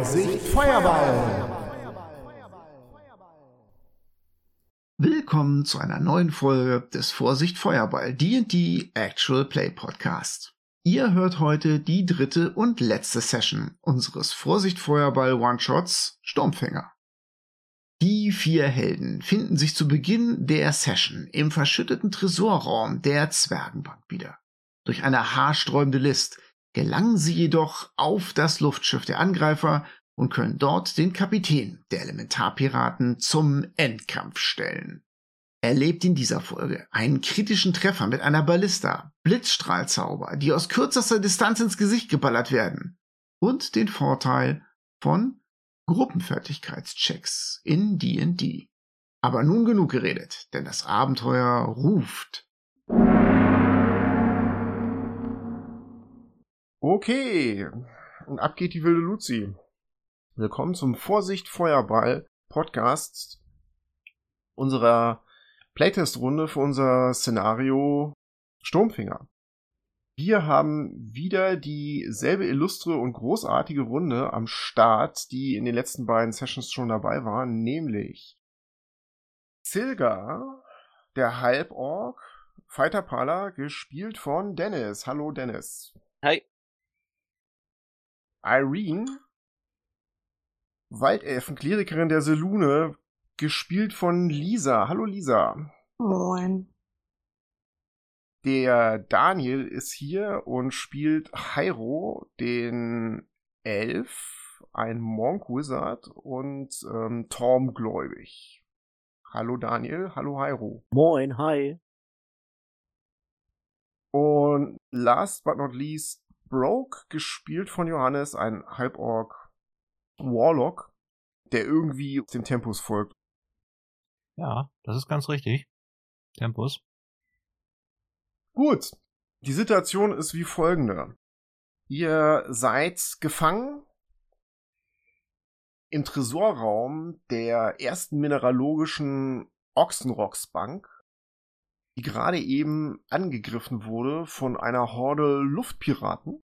Vorsicht Feuerball! Willkommen zu einer neuen Folge des Vorsicht Feuerball D&D Actual Play Podcast. Ihr hört heute die dritte und letzte Session unseres Vorsicht Feuerball One-Shots Sturmfänger. Die vier Helden finden sich zu Beginn der Session im verschütteten Tresorraum der Zwergenbank wieder. Durch eine haarsträubende List gelangen sie jedoch auf das Luftschiff der Angreifer und können dort den Kapitän der Elementarpiraten zum Endkampf stellen. Er lebt in dieser Folge einen kritischen Treffer mit einer Ballista, Blitzstrahlzauber, die aus kürzester Distanz ins Gesicht geballert werden und den Vorteil von Gruppenfertigkeitschecks in D&D. Aber nun genug geredet, denn das Abenteuer ruft. Okay, und ab geht die wilde Luzi. Willkommen zum Vorsicht Feuerball Podcast unserer Playtest-Runde für unser Szenario Sturmfinger. Wir haben wieder dieselbe illustre und großartige Runde am Start, die in den letzten beiden Sessions schon dabei war, nämlich Silga, der Halborg, Fighter Pala, gespielt von Dennis. Hallo Dennis. Hi. Irene, Waldelfen-Klerikerin der Selune, gespielt von Lisa. Hallo Lisa. Moin. Der Daniel ist hier und spielt Hyro, den Elf, ein Monk Wizard und ähm, Torm Gläubig. Hallo Daniel, hallo Hyro. Moin, hi. Und last but not least Broke, gespielt von Johannes, ein Halborg Warlock, der irgendwie dem Tempus folgt. Ja, das ist ganz richtig. Tempus. Gut. Die Situation ist wie folgende. Ihr seid gefangen im Tresorraum der ersten mineralogischen Ochsenrocksbank die gerade eben angegriffen wurde von einer Horde Luftpiraten,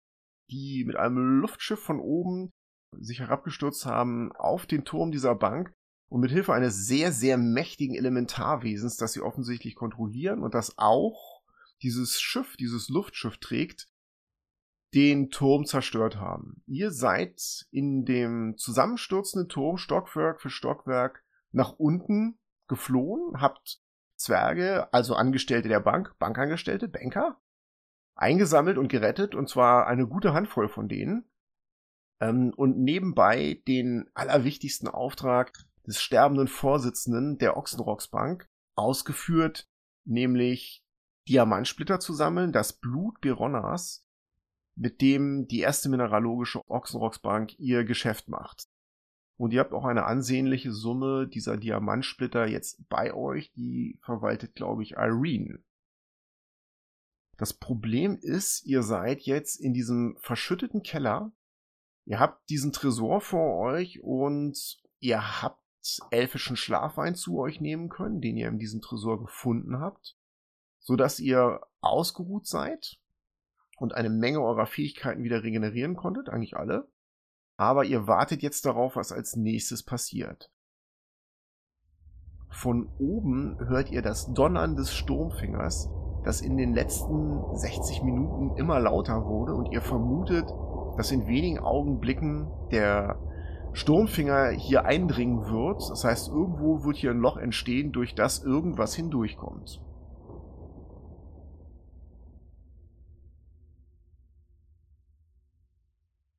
die mit einem Luftschiff von oben sich herabgestürzt haben auf den Turm dieser Bank und mit Hilfe eines sehr, sehr mächtigen Elementarwesens, das sie offensichtlich kontrollieren und das auch dieses Schiff, dieses Luftschiff trägt, den Turm zerstört haben. Ihr seid in dem zusammenstürzenden Turm Stockwerk für Stockwerk nach unten geflohen, habt Zwerge, also Angestellte der Bank, Bankangestellte, Banker, eingesammelt und gerettet, und zwar eine gute Handvoll von denen. Ähm, und nebenbei den allerwichtigsten Auftrag des sterbenden Vorsitzenden der Ochsenrocks Bank ausgeführt, nämlich Diamantsplitter zu sammeln, das Blut Beronnas, mit dem die erste mineralogische Ochsenrocks Bank ihr Geschäft macht. Und ihr habt auch eine ansehnliche Summe dieser Diamantsplitter jetzt bei euch. Die verwaltet, glaube ich, Irene. Das Problem ist, ihr seid jetzt in diesem verschütteten Keller. Ihr habt diesen Tresor vor euch und ihr habt elfischen Schlafwein zu euch nehmen können, den ihr in diesem Tresor gefunden habt, so dass ihr ausgeruht seid und eine Menge eurer Fähigkeiten wieder regenerieren konntet, eigentlich alle aber ihr wartet jetzt darauf, was als nächstes passiert. Von oben hört ihr das Donnern des Sturmfingers, das in den letzten 60 Minuten immer lauter wurde und ihr vermutet, dass in wenigen Augenblicken der Sturmfinger hier eindringen wird. Das heißt, irgendwo wird hier ein Loch entstehen, durch das irgendwas hindurchkommt.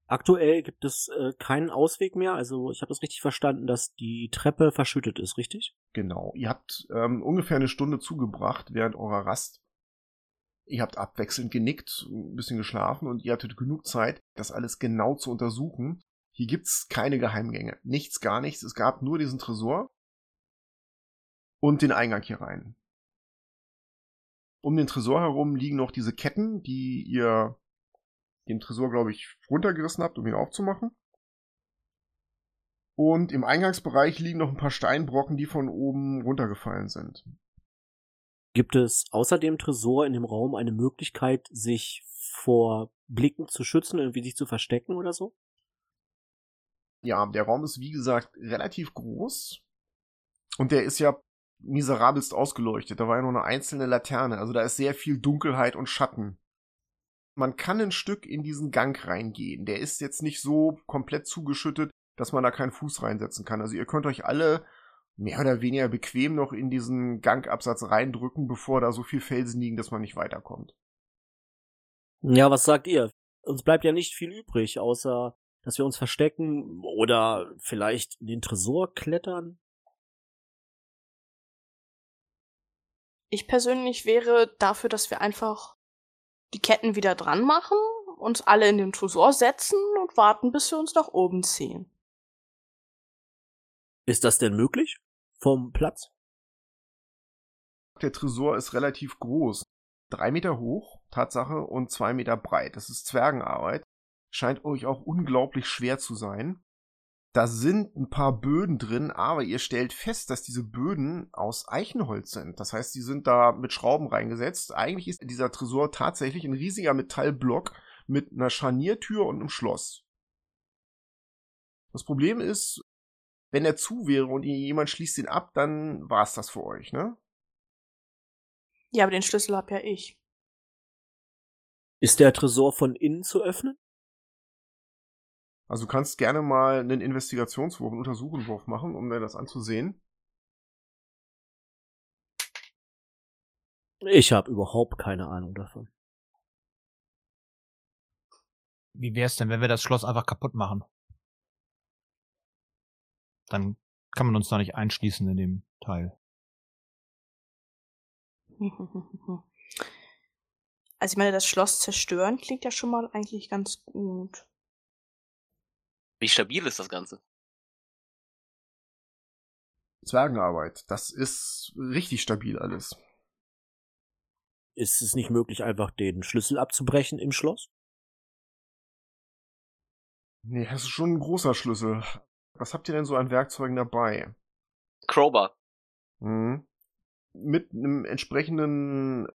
Aktuell gibt es äh, keinen Ausweg mehr. Also ich habe es richtig verstanden, dass die Treppe verschüttet ist, richtig? Genau. Ihr habt ähm, ungefähr eine Stunde zugebracht während eurer Rast. Ihr habt abwechselnd genickt, ein bisschen geschlafen und ihr hattet genug Zeit, das alles genau zu untersuchen. Hier gibt's keine Geheimgänge. Nichts, gar nichts. Es gab nur diesen Tresor und den Eingang hier rein. Um den Tresor herum liegen noch diese Ketten, die ihr den Tresor, glaube ich, runtergerissen habt, um ihn aufzumachen. Und im Eingangsbereich liegen noch ein paar Steinbrocken, die von oben runtergefallen sind. Gibt es außer dem Tresor in dem Raum eine Möglichkeit, sich vor Blicken zu schützen, irgendwie sich zu verstecken oder so? Ja, der Raum ist wie gesagt relativ groß. Und der ist ja miserabelst ausgeleuchtet. Da war ja nur eine einzelne Laterne. Also da ist sehr viel Dunkelheit und Schatten. Man kann ein Stück in diesen Gang reingehen. Der ist jetzt nicht so komplett zugeschüttet, dass man da keinen Fuß reinsetzen kann. Also ihr könnt euch alle mehr oder weniger bequem noch in diesen Gangabsatz reindrücken, bevor da so viel Felsen liegen, dass man nicht weiterkommt. Ja, was sagt ihr? Uns bleibt ja nicht viel übrig, außer dass wir uns verstecken oder vielleicht in den Tresor klettern. Ich persönlich wäre dafür, dass wir einfach die Ketten wieder dran machen, uns alle in den Tresor setzen und warten, bis wir uns nach oben ziehen. Ist das denn möglich? Vom Platz? Der Tresor ist relativ groß. Drei Meter hoch, Tatsache, und zwei Meter breit. Das ist Zwergenarbeit. Scheint euch auch unglaublich schwer zu sein. Da sind ein paar Böden drin, aber ihr stellt fest, dass diese Böden aus Eichenholz sind. Das heißt, die sind da mit Schrauben reingesetzt. Eigentlich ist dieser Tresor tatsächlich ein riesiger Metallblock mit einer Scharniertür und einem Schloss. Das Problem ist, wenn er zu wäre und jemand schließt ihn ab, dann war es das für euch, ne? Ja, aber den Schlüssel hab ja ich. Ist der Tresor von innen zu öffnen? Also du kannst gerne mal einen Investigationswurf, einen Untersuchenwurf machen, um dir das anzusehen. Ich habe überhaupt keine Ahnung davon. Wie wär's denn, wenn wir das Schloss einfach kaputt machen? Dann kann man uns da nicht einschließen in dem Teil. Also ich meine, das Schloss zerstören klingt ja schon mal eigentlich ganz gut. Wie stabil ist das Ganze? Zwergenarbeit. Das ist richtig stabil alles. Ist es nicht möglich, einfach den Schlüssel abzubrechen im Schloss? Nee, das ist schon ein großer Schlüssel. Was habt ihr denn so an Werkzeugen dabei? Crowbar. Hm. Mit einem entsprechenden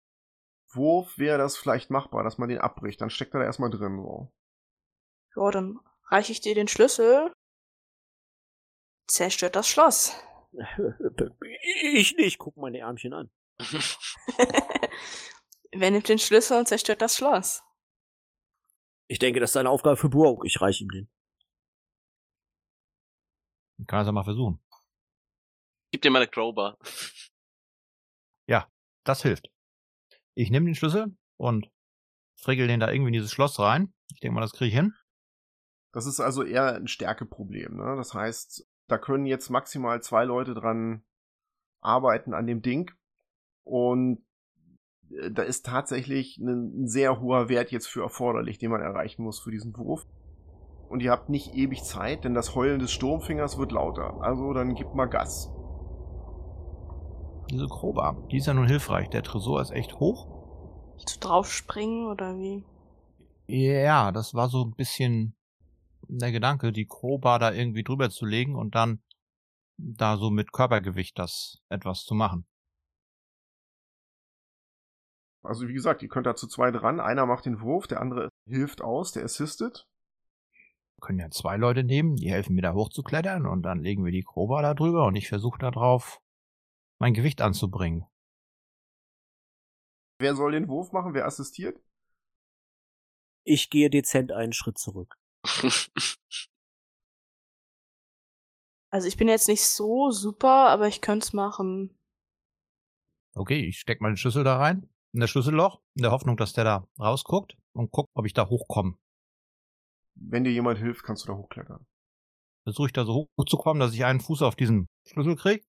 Wurf wäre das vielleicht machbar, dass man den abbricht. Dann steckt er da erstmal drin. So. Ja, dann reiche ich dir den Schlüssel. Zerstört das Schloss. Ich nicht, guck meine Ärmchen an. Wer nimmt den Schlüssel und zerstört das Schloss? Ich denke, das ist eine Aufgabe für Burg. Ich reiche ihm den. Kann er ja mal versuchen. Gib dir meine Crowbar. Ja, das hilft. Ich nehme den Schlüssel und frickel den da irgendwie in dieses Schloss rein. Ich denke mal, das kriege ich hin. Das ist also eher ein Stärkeproblem. Ne? Das heißt, da können jetzt maximal zwei Leute dran arbeiten an dem Ding. Und äh, da ist tatsächlich ein sehr hoher Wert jetzt für erforderlich, den man erreichen muss für diesen Wurf. Und ihr habt nicht ewig Zeit, denn das Heulen des Sturmfingers wird lauter. Also dann gibt mal Gas. Diese Crowbar, die ist ja nun hilfreich. Der Tresor ist echt hoch. Zu draufspringen oder wie? Ja, das war so ein bisschen der Gedanke, die Crowbar da irgendwie drüber zu legen und dann da so mit Körpergewicht das etwas zu machen. Also wie gesagt, ihr könnt da zu zweit ran. Einer macht den Wurf, der andere hilft aus, der assistet. Wir können ja zwei Leute nehmen, die helfen mir da hochzuklettern und dann legen wir die Crowbar da drüber und ich versuche da drauf mein Gewicht anzubringen. Wer soll den Wurf machen? Wer assistiert? Ich gehe dezent einen Schritt zurück. Also ich bin jetzt nicht so super, aber ich könnte es machen. Okay, ich steck mal den Schlüssel da rein, in das Schlüsselloch, in der Hoffnung, dass der da rausguckt und guckt, ob ich da hochkomme. Wenn dir jemand hilft, kannst du da hochklettern. Versuche ich da so hochzukommen, dass ich einen Fuß auf diesen Schlüssel krieg,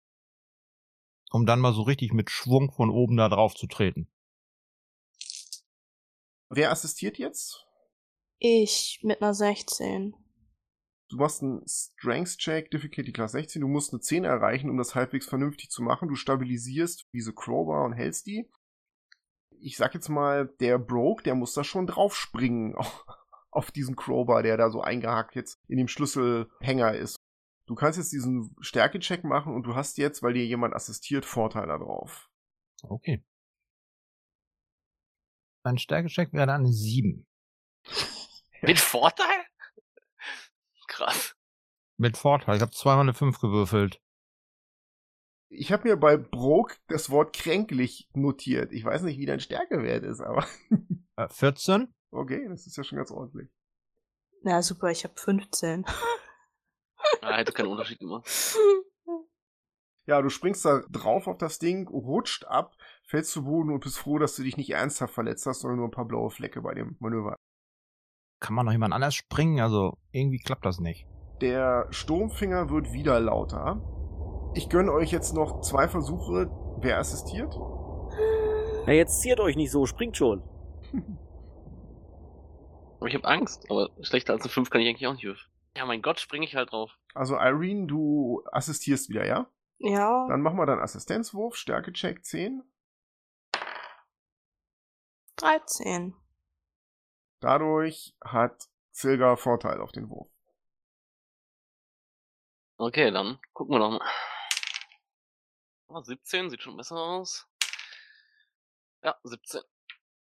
um dann mal so richtig mit Schwung von oben da drauf zu treten. Wer assistiert jetzt? Ich mit einer 16. Du machst einen Strength-Check, Difficulty Class 16. Du musst eine 10 erreichen, um das halbwegs vernünftig zu machen. Du stabilisierst diese Crowbar und hältst die. Ich sag jetzt mal, der Broke, der muss da schon draufspringen auf diesen Crowbar, der da so eingehakt jetzt in dem Schlüsselhänger ist. Du kannst jetzt diesen Stärke-Check machen und du hast jetzt, weil dir jemand assistiert, Vorteil darauf. Okay. Mein Stärke-Check wäre dann eine 7. Mit Vorteil? Krass. Mit Vorteil. Ich habe zweimal eine 5 gewürfelt. Ich habe mir bei Broke das Wort kränklich notiert. Ich weiß nicht, wie dein Stärkewert ist, aber Äh, 14? okay, das ist ja schon ganz ordentlich. Na super, ich habe 15. Ah, hätte keinen Unterschied gemacht. Ja, du springst da drauf auf das Ding, rutscht ab, fällst zu Boden und bist froh, dass du dich nicht ernsthaft verletzt hast, sondern nur ein paar blaue Flecke bei dem Manöver. Kann man noch jemand anders springen? Also irgendwie klappt das nicht. Der Sturmfinger wird wieder lauter. Ich gönne euch jetzt noch zwei Versuche. Wer assistiert? Na, jetzt ziert euch nicht so, springt schon. Aber ich habe Angst, aber schlechter als eine 5 kann ich eigentlich auch nicht würfeln. Ja, mein Gott, springe ich halt drauf. Also Irene, du assistierst wieder, ja? ja, Dann machen wir dann Assistenzwurf, Stärke-Check 10. 13. Dadurch hat Zilga Vorteil auf den Wurf. Okay, dann gucken wir doch mal. Ah, 17, sieht schon besser aus. Ja, 17.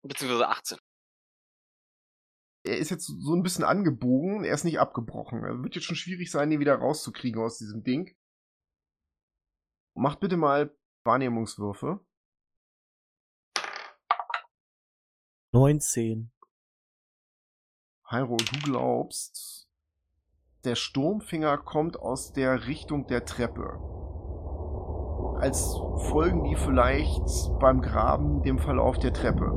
Beziehungsweise 18. Er ist jetzt so ein bisschen angebogen, er ist nicht abgebrochen. Also wird jetzt schon schwierig sein, ihn wieder rauszukriegen aus diesem Ding. Macht bitte mal Wahrnehmungswürfe. 19. Hyro, du glaubst, der Sturmfinger kommt aus der Richtung der Treppe. Als folgen die vielleicht beim Graben dem Verlauf der Treppe.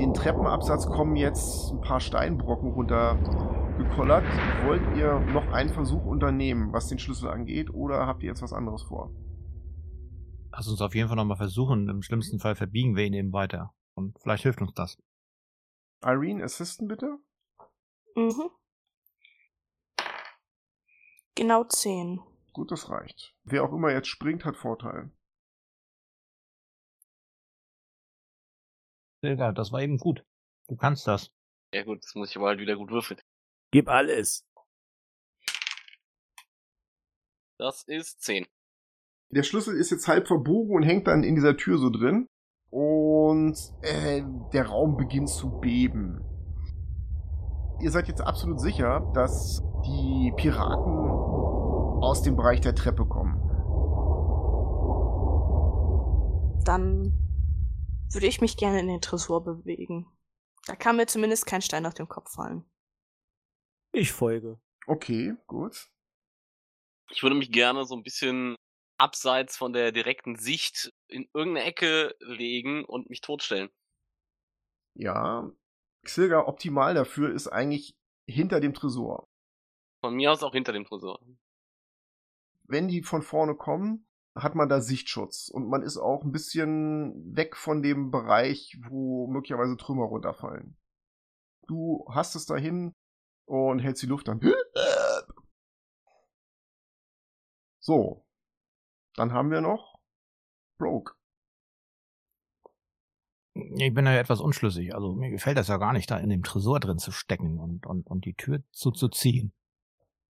Den Treppenabsatz kommen jetzt ein paar Steinbrocken runtergekollert. Wollt ihr noch einen Versuch unternehmen, was den Schlüssel angeht, oder habt ihr jetzt was anderes vor? Lass uns auf jeden Fall nochmal versuchen. Im schlimmsten Fall verbiegen wir ihn eben weiter. Und vielleicht hilft uns das. Irene, assisten bitte. Mhm. Genau 10. Gut, das reicht. Wer auch immer jetzt springt, hat Vorteil. Silga, das war eben gut. Du kannst das. Ja gut, das muss ich aber halt wieder gut würfeln. Gib alles. Das ist 10. Der Schlüssel ist jetzt halb verbogen und hängt dann in dieser Tür so drin. Und äh, der Raum beginnt zu beben. Ihr seid jetzt absolut sicher, dass die Piraten aus dem Bereich der Treppe kommen. Dann würde ich mich gerne in den Tresor bewegen. Da kann mir zumindest kein Stein auf den Kopf fallen. Ich folge. Okay, gut. Ich würde mich gerne so ein bisschen abseits von der direkten Sicht in irgendeine Ecke legen und mich totstellen. Ja, Xilga optimal dafür ist eigentlich hinter dem Tresor. Von mir aus auch hinter dem Tresor. Wenn die von vorne kommen, hat man da Sichtschutz und man ist auch ein bisschen weg von dem Bereich, wo möglicherweise Trümmer runterfallen. Du hast es dahin und hältst die Luft an. So. Dann haben wir noch Broke. Ich bin da ja etwas unschlüssig. Also mir gefällt das ja gar nicht, da in dem Tresor drin zu stecken und, und, und die Tür zuzuziehen.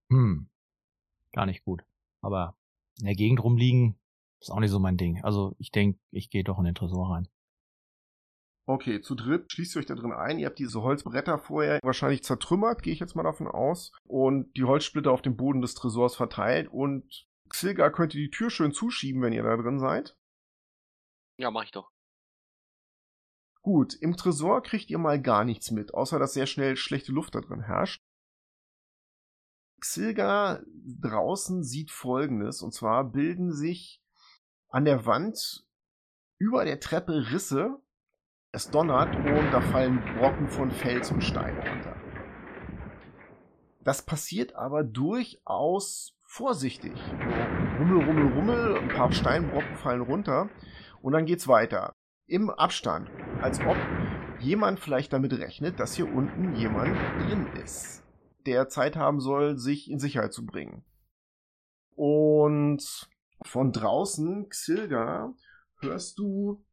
Hm. Gar nicht gut. Aber in der Gegend rumliegen ist auch nicht so mein Ding. Also ich denke, ich gehe doch in den Tresor rein. Okay, zu dritt schließt ihr euch da drin ein. Ihr habt diese Holzbretter vorher wahrscheinlich zertrümmert, gehe ich jetzt mal davon aus. Und die Holzsplitter auf dem Boden des Tresors verteilt. Und Xilga könnte die Tür schön zuschieben, wenn ihr da drin seid. Ja, mach ich doch. Gut, im Tresor kriegt ihr mal gar nichts mit, außer dass sehr schnell schlechte Luft da drin herrscht. Xilga draußen sieht folgendes, und zwar bilden sich an der Wand über der Treppe Risse, es donnert und da fallen Brocken von Fels und Stein runter. Das passiert aber durchaus vorsichtig. Rummel, rummel, rummel, ein paar Steinbrocken fallen runter und dann geht's weiter. Im Abstand, als ob jemand vielleicht damit rechnet, dass hier unten jemand drin ist, der Zeit haben soll, sich in Sicherheit zu bringen. Und von draußen, Xilga, hörst du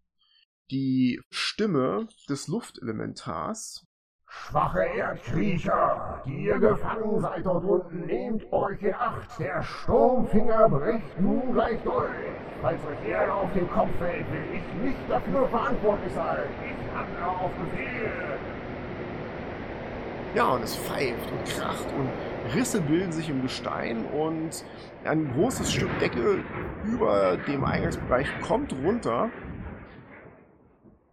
die Stimme des Luftelementars. Schwache Erdkriecher, ihr gefangen seid dort unten, nehmt euch in Acht. Der Sturmfinger bricht nun gleich durch. Falls euch Erde auf den Kopf fällt, will ich nicht dafür verantwortlich sein. Ich handle auf Befehl. Ja, und es pfeift und kracht und Risse bilden sich im Gestein und ein großes Stück Decke über dem Eingangsbereich kommt runter.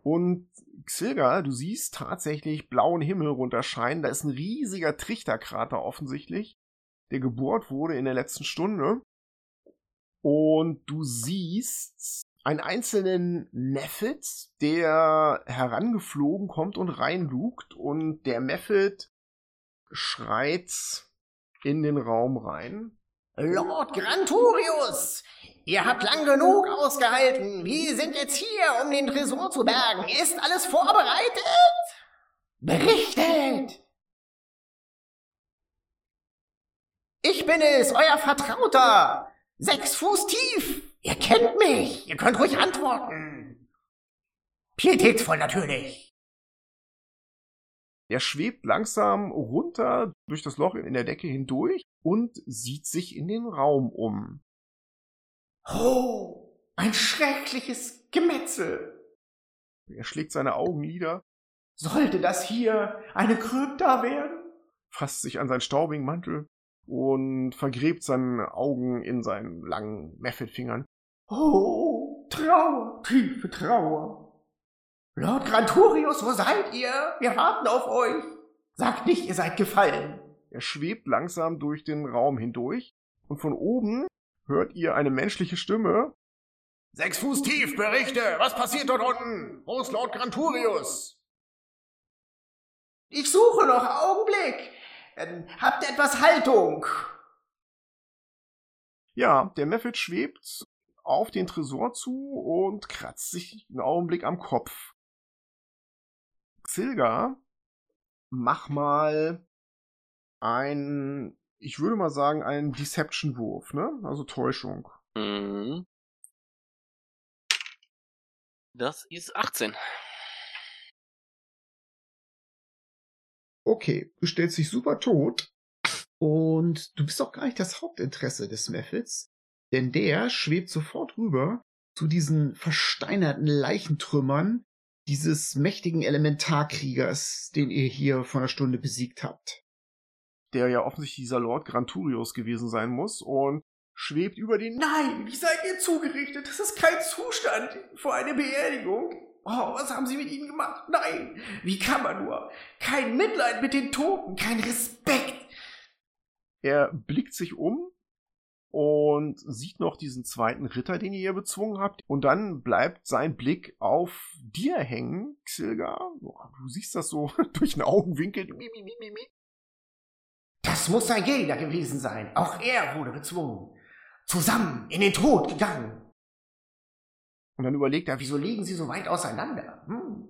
Und Xilga, du siehst tatsächlich blauen Himmel runterscheinen. Da ist ein riesiger Trichterkrater offensichtlich, der gebohrt wurde in der letzten Stunde. Und du siehst einen einzelnen Mephit, der herangeflogen kommt und reinlugt. Und der Mephit schreit in den Raum rein. Lord Granturius, ihr habt lang genug ausgehalten. Wir sind jetzt hier, um den Tresor zu bergen. Ist alles vorbereitet? Berichtet! Ich bin es, euer Vertrauter. Sechs Fuß tief. Ihr kennt mich. Ihr könnt ruhig antworten. Pietätsvoll natürlich. Er schwebt langsam runter durch das Loch in der Decke hindurch und sieht sich in den Raum um. Oh, ein schreckliches Gemetzel. Er schlägt seine Augenlider, Sollte das hier eine Krypta werden? fasst sich an seinen staubigen Mantel und vergräbt seine Augen in seinen langen Mephit-Fingern. Oh, Trauer, tiefe Trauer. Lord Granturius, wo seid ihr? Wir warten auf euch. Sagt nicht, ihr seid gefallen. Er schwebt langsam durch den Raum hindurch und von oben hört ihr eine menschliche Stimme. Sechs Fuß tief, berichte! Was passiert dort unten? Wo ist Lord Granturius? Ich suche noch Augenblick. Ähm, habt ihr etwas Haltung? Ja, der Mephit schwebt auf den Tresor zu und kratzt sich einen Augenblick am Kopf. Xilga, mach mal ein, ich würde mal sagen, einen Deception-Wurf, ne? Also Täuschung. Mhm. Das ist 18. Okay, du stellst dich super tot und du bist auch gar nicht das Hauptinteresse des Mephits, denn der schwebt sofort rüber zu diesen versteinerten Leichentrümmern dieses mächtigen Elementarkriegers, den ihr hier vor einer Stunde besiegt habt. Der ja offensichtlich dieser Lord Granturius gewesen sein muss und schwebt über den Nein, wie seid ihr zugerichtet? Das ist kein Zustand vor einer Beerdigung. Oh, was haben sie mit ihnen gemacht? Nein, wie kann man nur? Kein Mitleid mit den Toten, kein Respekt. Er blickt sich um und sieht noch diesen zweiten Ritter, den ihr hier bezwungen habt. Und dann bleibt sein Blick auf dir hängen, Xilga. Du siehst das so durch den Augenwinkel. Das muss ein Jäger gewesen sein. Auch er wurde gezwungen. Zusammen in den Tod gegangen. Und dann überlegt er, Wieso liegen sie so weit auseinander? Hm.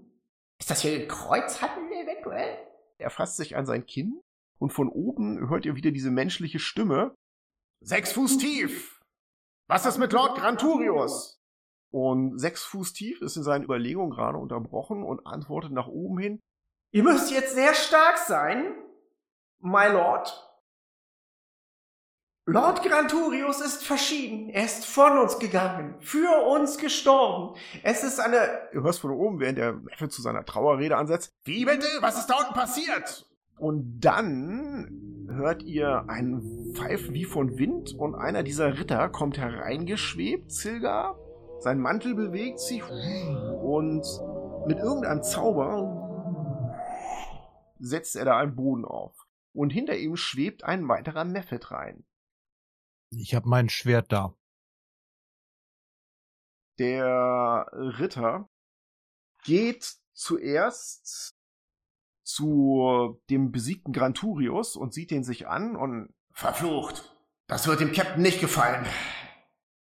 Ist das hier Kreuzhandel eventuell? er fasst sich an sein Kinn und von oben hört ihr wieder diese menschliche Stimme. Sechs Fuß tief! Was ist mit Lord Granturius? Und sechs Fuß tief ist in seinen Überlegungen gerade unterbrochen und antwortet nach oben hin. Ihr müsst jetzt sehr stark sein, my lord. Lord Granturius ist verschieden. Er ist von uns gegangen, für uns gestorben. Es ist eine... Ihr hörst von oben, während der Neffe zu seiner Trauerrede ansetzt. Wie bitte? Was ist da unten passiert? Und dann hört ihr ein Pfeifen wie von Wind und einer dieser Ritter kommt hereingeschwebt, Zilga. Sein Mantel bewegt sich und mit irgendeinem Zauber setzt er da einen Boden auf. Und hinter ihm schwebt ein weiterer Mephit rein. Ich habe mein Schwert da. Der Ritter geht zuerst zu dem besiegten Granturius und sieht ihn sich an und Verflucht. Das wird dem Captain nicht gefallen.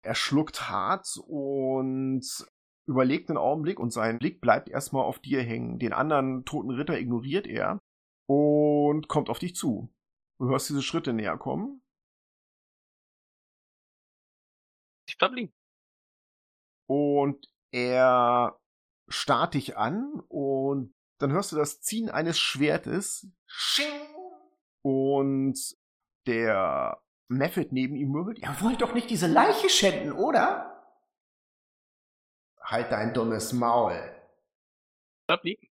er schluckt hart und überlegt einen Augenblick und sein Blick bleibt erstmal auf dir hängen. Den anderen toten Ritter ignoriert er und kommt auf dich zu. Du hörst diese Schritte näher kommen Ich bleib liegen. und er starrt dich an und dann hörst du das Ziehen eines Schwertes Sching. und der Mephit neben ihm murmelt, Ihr wollt doch nicht diese Leiche schänden, oder? Halt dein dummes Maul. Bleib liegen.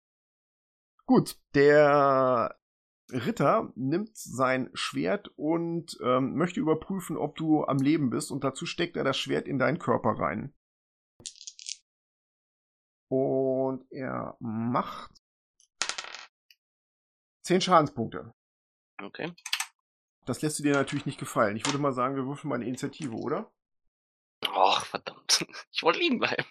Gut, der Ritter nimmt sein Schwert und ähm, möchte überprüfen, ob du am Leben bist. Und dazu steckt er das Schwert in deinen Körper rein. Und er macht 10 Schadenspunkte. Okay. Das lässt du dir natürlich nicht gefallen. Ich würde mal sagen, wir würfeln mal eine Initiative, oder? Och, verdammt. Ich wollte liegen bleiben.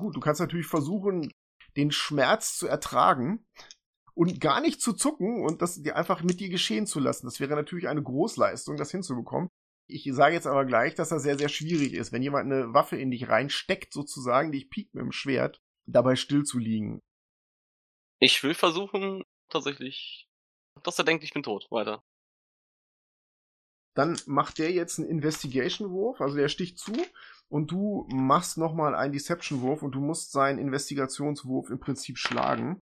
Gut, du kannst natürlich versuchen, den Schmerz zu ertragen und gar nicht zu zucken und das dir einfach mit dir geschehen zu lassen. Das wäre natürlich eine Großleistung, das hinzubekommen. Ich sage jetzt aber gleich, dass das sehr, sehr schwierig ist, wenn jemand eine Waffe in dich reinsteckt, sozusagen, dich piekt mit dem Schwert, dabei still zu liegen. Ich will versuchen, tatsächlich, dass er denkt, ich bin tot. Weiter. Dann macht der jetzt einen Investigation-Wurf, also der sticht zu und du machst nochmal einen Deception-Wurf und du musst seinen Investigationswurf im Prinzip schlagen.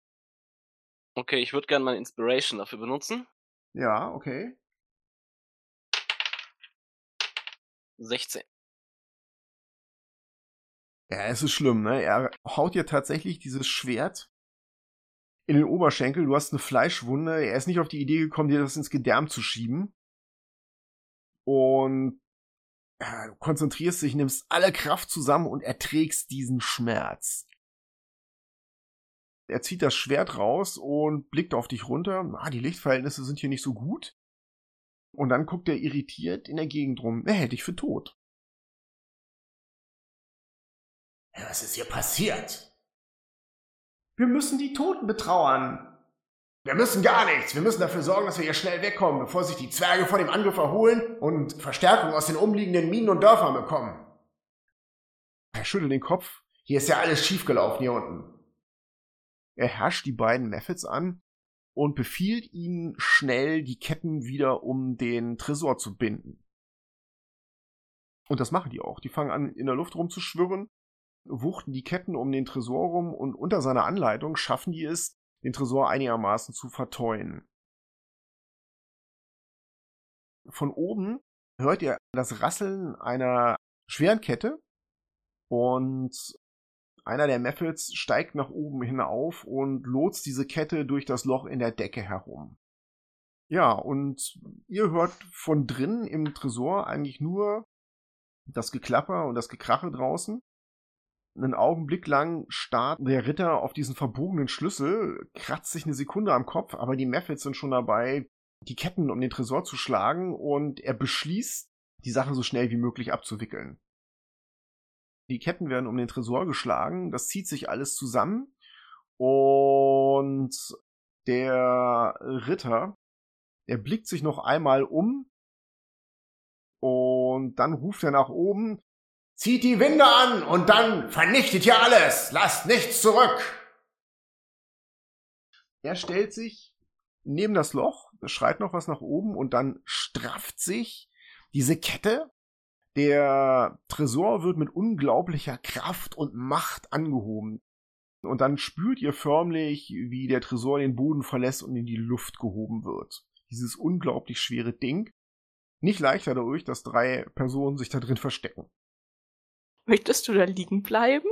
Okay, ich würde gerne meine Inspiration dafür benutzen. Ja, okay. 16. Ja, es ist schlimm, ne? Er haut dir tatsächlich dieses Schwert in den Oberschenkel. Du hast eine Fleischwunde. Er ist nicht auf die Idee gekommen, dir das ins Gedärm zu schieben. Und du konzentrierst dich, nimmst alle Kraft zusammen und erträgst diesen Schmerz. Er zieht das Schwert raus und blickt auf dich runter. Ah, die Lichtverhältnisse sind hier nicht so gut. Und dann guckt er irritiert in der Gegend rum. Er hält dich für tot. Was ist hier passiert? Wir müssen die Toten betrauern. Wir müssen gar nichts. Wir müssen dafür sorgen, dass wir hier schnell wegkommen, bevor sich die Zwerge vor dem Angriff erholen und Verstärkung aus den umliegenden Minen und Dörfern bekommen. Er schüttelt den Kopf. Hier ist ja alles schiefgelaufen hier unten. Er herrscht die beiden Methods an und befiehlt ihnen schnell, die Ketten wieder um den Tresor zu binden. Und das machen die auch. Die fangen an, in der Luft rumzuschwirren, wuchten die Ketten um den Tresor rum und unter seiner Anleitung schaffen die es, den Tresor einigermaßen zu verteuen. Von oben hört ihr das Rasseln einer schweren Kette und einer der Methods steigt nach oben hinauf und lotst diese Kette durch das Loch in der Decke herum. Ja, und ihr hört von drinnen im Tresor eigentlich nur das Geklapper und das Gekrache draußen. Einen Augenblick lang starrt der Ritter auf diesen verbogenen Schlüssel, kratzt sich eine Sekunde am Kopf, aber die Methods sind schon dabei, die Ketten um den Tresor zu schlagen und er beschließt, die Sache so schnell wie möglich abzuwickeln. Die Ketten werden um den Tresor geschlagen, das zieht sich alles zusammen und der Ritter, der blickt sich noch einmal um und dann ruft er nach oben, Zieht die Winde an und dann vernichtet ihr alles. Lasst nichts zurück. Er stellt sich neben das Loch, schreit noch was nach oben und dann strafft sich diese Kette. Der Tresor wird mit unglaublicher Kraft und Macht angehoben. Und dann spürt ihr förmlich, wie der Tresor den Boden verlässt und in die Luft gehoben wird. Dieses unglaublich schwere Ding. Nicht leichter dadurch, dass drei Personen sich da drin verstecken. Möchtest du da liegen bleiben?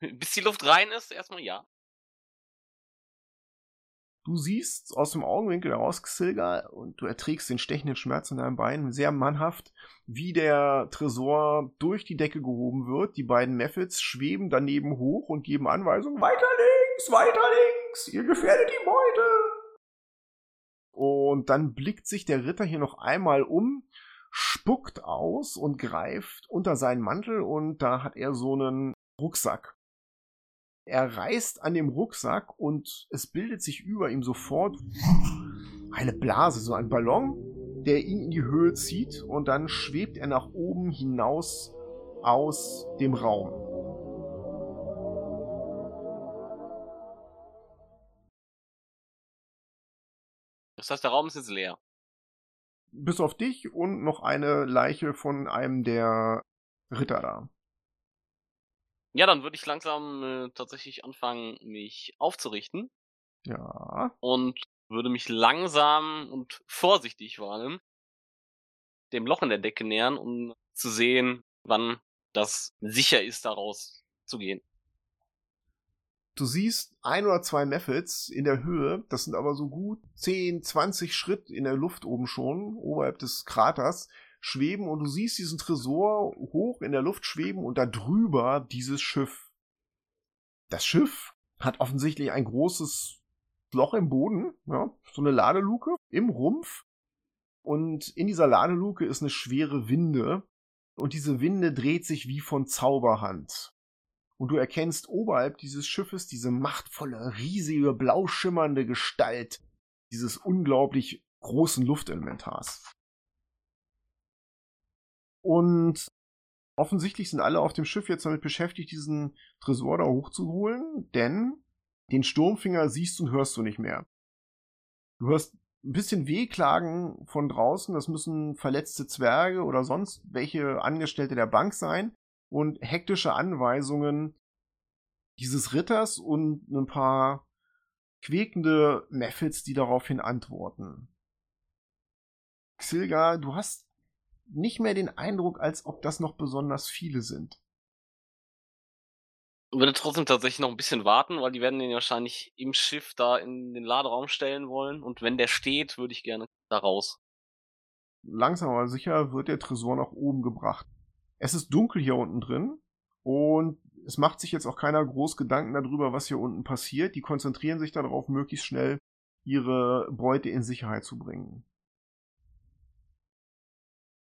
Bis die Luft rein ist, erstmal ja. Du siehst aus dem Augenwinkel heraus, Xilga, und du erträgst den stechenden Schmerz in deinem Bein sehr mannhaft, wie der Tresor durch die Decke gehoben wird. Die beiden Methods schweben daneben hoch und geben Anweisungen. Weiter links, weiter links, ihr gefährdet die Beute. Und dann blickt sich der Ritter hier noch einmal um spuckt aus und greift unter seinen Mantel und da hat er so einen Rucksack. Er reißt an dem Rucksack und es bildet sich über ihm sofort eine Blase, so ein Ballon, der ihn in die Höhe zieht und dann schwebt er nach oben hinaus aus dem Raum. Das heißt, der Raum ist jetzt leer bis auf dich und noch eine Leiche von einem der Ritter da. Ja, dann würde ich langsam äh, tatsächlich anfangen, mich aufzurichten. Ja. Und würde mich langsam und vorsichtig vor allem dem Loch in der Decke nähern, um zu sehen, wann das sicher ist, daraus zu gehen. Du siehst ein oder zwei Mephits in der Höhe, das sind aber so gut 10, 20 Schritt in der Luft oben schon, oberhalb des Kraters, schweben und du siehst diesen Tresor hoch in der Luft schweben und da drüber dieses Schiff. Das Schiff hat offensichtlich ein großes Loch im Boden, ja, so eine Ladeluke im Rumpf. Und in dieser Ladeluke ist eine schwere Winde. Und diese Winde dreht sich wie von Zauberhand. Und du erkennst oberhalb dieses Schiffes diese machtvolle, riesige, blau schimmernde Gestalt dieses unglaublich großen Luftelementars. Und offensichtlich sind alle auf dem Schiff jetzt damit beschäftigt, diesen Tresor da hochzuholen, denn den Sturmfinger siehst und hörst du nicht mehr. Du hörst ein bisschen Wehklagen von draußen, das müssen verletzte Zwerge oder sonst welche Angestellte der Bank sein und hektische Anweisungen dieses Ritters und ein paar quäkende Mephits, die daraufhin antworten. Xilga, du hast nicht mehr den Eindruck, als ob das noch besonders viele sind. Ich würde trotzdem tatsächlich noch ein bisschen warten, weil die werden den wahrscheinlich im Schiff da in den Laderaum stellen wollen. Und wenn der steht, würde ich gerne da raus. Langsam aber sicher wird der Tresor nach oben gebracht. Es ist dunkel hier unten drin und es macht sich jetzt auch keiner groß Gedanken darüber, was hier unten passiert. Die konzentrieren sich darauf, möglichst schnell ihre Beute in Sicherheit zu bringen.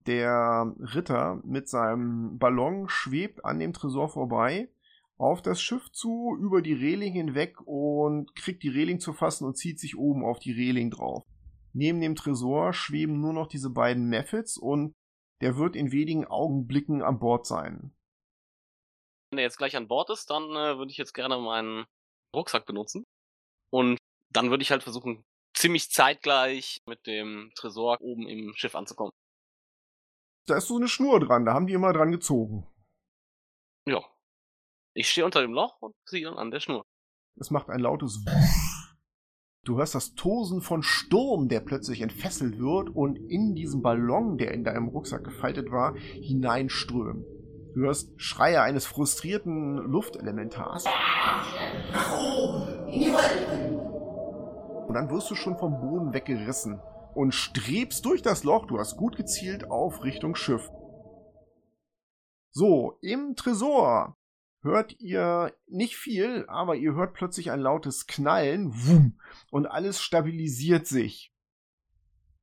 Der Ritter mit seinem Ballon schwebt an dem Tresor vorbei, auf das Schiff zu, über die Reling hinweg und kriegt die Reling zu fassen und zieht sich oben auf die Reling drauf. Neben dem Tresor schweben nur noch diese beiden Mephits und der wird in wenigen Augenblicken an Bord sein. Wenn er jetzt gleich an Bord ist, dann äh, würde ich jetzt gerne meinen Rucksack benutzen. Und dann würde ich halt versuchen, ziemlich zeitgleich mit dem Tresor oben im Schiff anzukommen. Da ist so eine Schnur dran, da haben die immer dran gezogen. Ja. Ich stehe unter dem Loch und ziehe dann an der Schnur. Es macht ein lautes Du hörst das Tosen von Sturm, der plötzlich entfesselt wird und in diesen Ballon, der in deinem Rucksack gefaltet war, hineinströmt. Du hörst Schreie eines frustrierten Luftelementars. Und dann wirst du schon vom Boden weggerissen und strebst durch das Loch, du hast gut gezielt, auf Richtung Schiff. So, im Tresor hört ihr nicht viel, aber ihr hört plötzlich ein lautes Knallen, wum, und alles stabilisiert sich.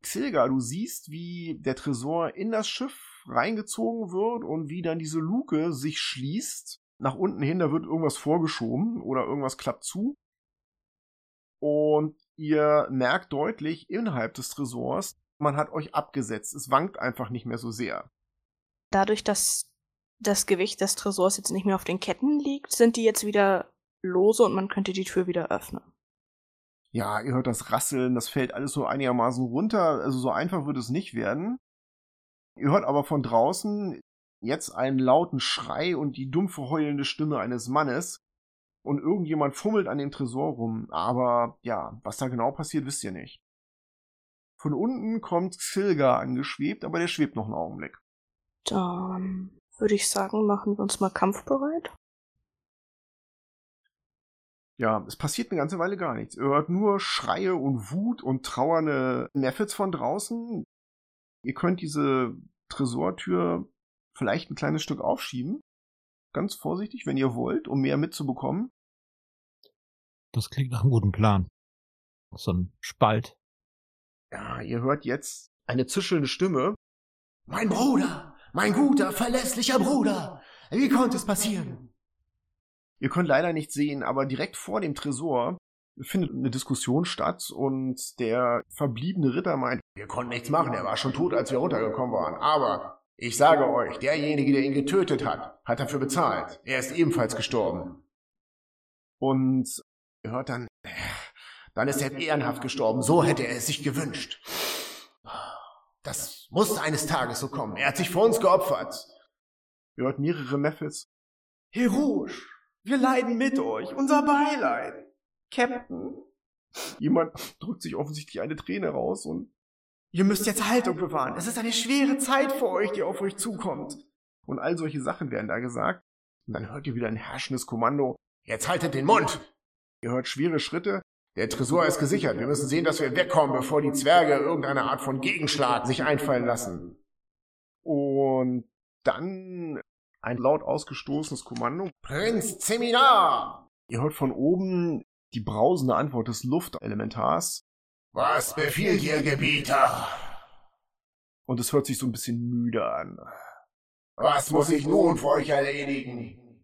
Xilga, du siehst, wie der Tresor in das Schiff reingezogen wird und wie dann diese Luke sich schließt. Nach unten hin, da wird irgendwas vorgeschoben oder irgendwas klappt zu. Und ihr merkt deutlich innerhalb des Tresors, man hat euch abgesetzt. Es wankt einfach nicht mehr so sehr. Dadurch, dass das Gewicht des Tresors jetzt nicht mehr auf den Ketten liegt, sind die jetzt wieder lose und man könnte die Tür wieder öffnen. Ja, ihr hört das Rasseln, das fällt alles so einigermaßen runter, also so einfach wird es nicht werden. Ihr hört aber von draußen jetzt einen lauten Schrei und die dumpfe heulende Stimme eines Mannes, und irgendjemand fummelt an dem Tresor rum. Aber ja, was da genau passiert, wisst ihr nicht. Von unten kommt Xilga angeschwebt, aber der schwebt noch einen Augenblick. Dann würde ich sagen, machen wir uns mal kampfbereit. Ja, es passiert eine ganze Weile gar nichts. Ihr hört nur Schreie und Wut und trauernde Neffets von draußen. Ihr könnt diese Tresortür vielleicht ein kleines Stück aufschieben. Ganz vorsichtig, wenn ihr wollt, um mehr mitzubekommen. Das klingt nach einem guten Plan. So ein Spalt. Ja, ihr hört jetzt eine zischelnde Stimme. Mein Bruder! Mein guter, verlässlicher Bruder! Wie konnte es passieren? Ihr könnt leider nicht sehen, aber direkt vor dem Tresor findet eine Diskussion statt und der verbliebene Ritter meint, wir konnten nichts machen, er war schon tot, als wir runtergekommen waren. Aber ich sage euch, derjenige, der ihn getötet hat, hat dafür bezahlt. Er ist ebenfalls gestorben. Und Ihr hört dann, dann ist er ehrenhaft gestorben. So hätte er es sich gewünscht. Das muss eines Tages so kommen. Er hat sich für uns geopfert. Ihr hört mehrere Mephits. Heroisch. Wir leiden mit euch. Unser Beileid. Captain. Jemand drückt sich offensichtlich eine Träne raus und Ihr müsst jetzt Haltung bewahren. Es ist eine schwere Zeit für euch, die auf euch zukommt. Und all solche Sachen werden da gesagt. Und dann hört ihr wieder ein herrschendes Kommando. Jetzt haltet den Mund! Ihr hört schwere Schritte. Der Tresor ist gesichert. Wir müssen sehen, dass wir wegkommen, bevor die Zwerge irgendeine Art von Gegenschlag sich einfallen lassen. Und dann ein laut ausgestoßenes Kommando. Prinz Seminar! Ihr hört von oben die brausende Antwort des Luftelementars. Was befiehlt ihr, Gebieter? Und es hört sich so ein bisschen müde an. Was muss ich nun für euch erledigen,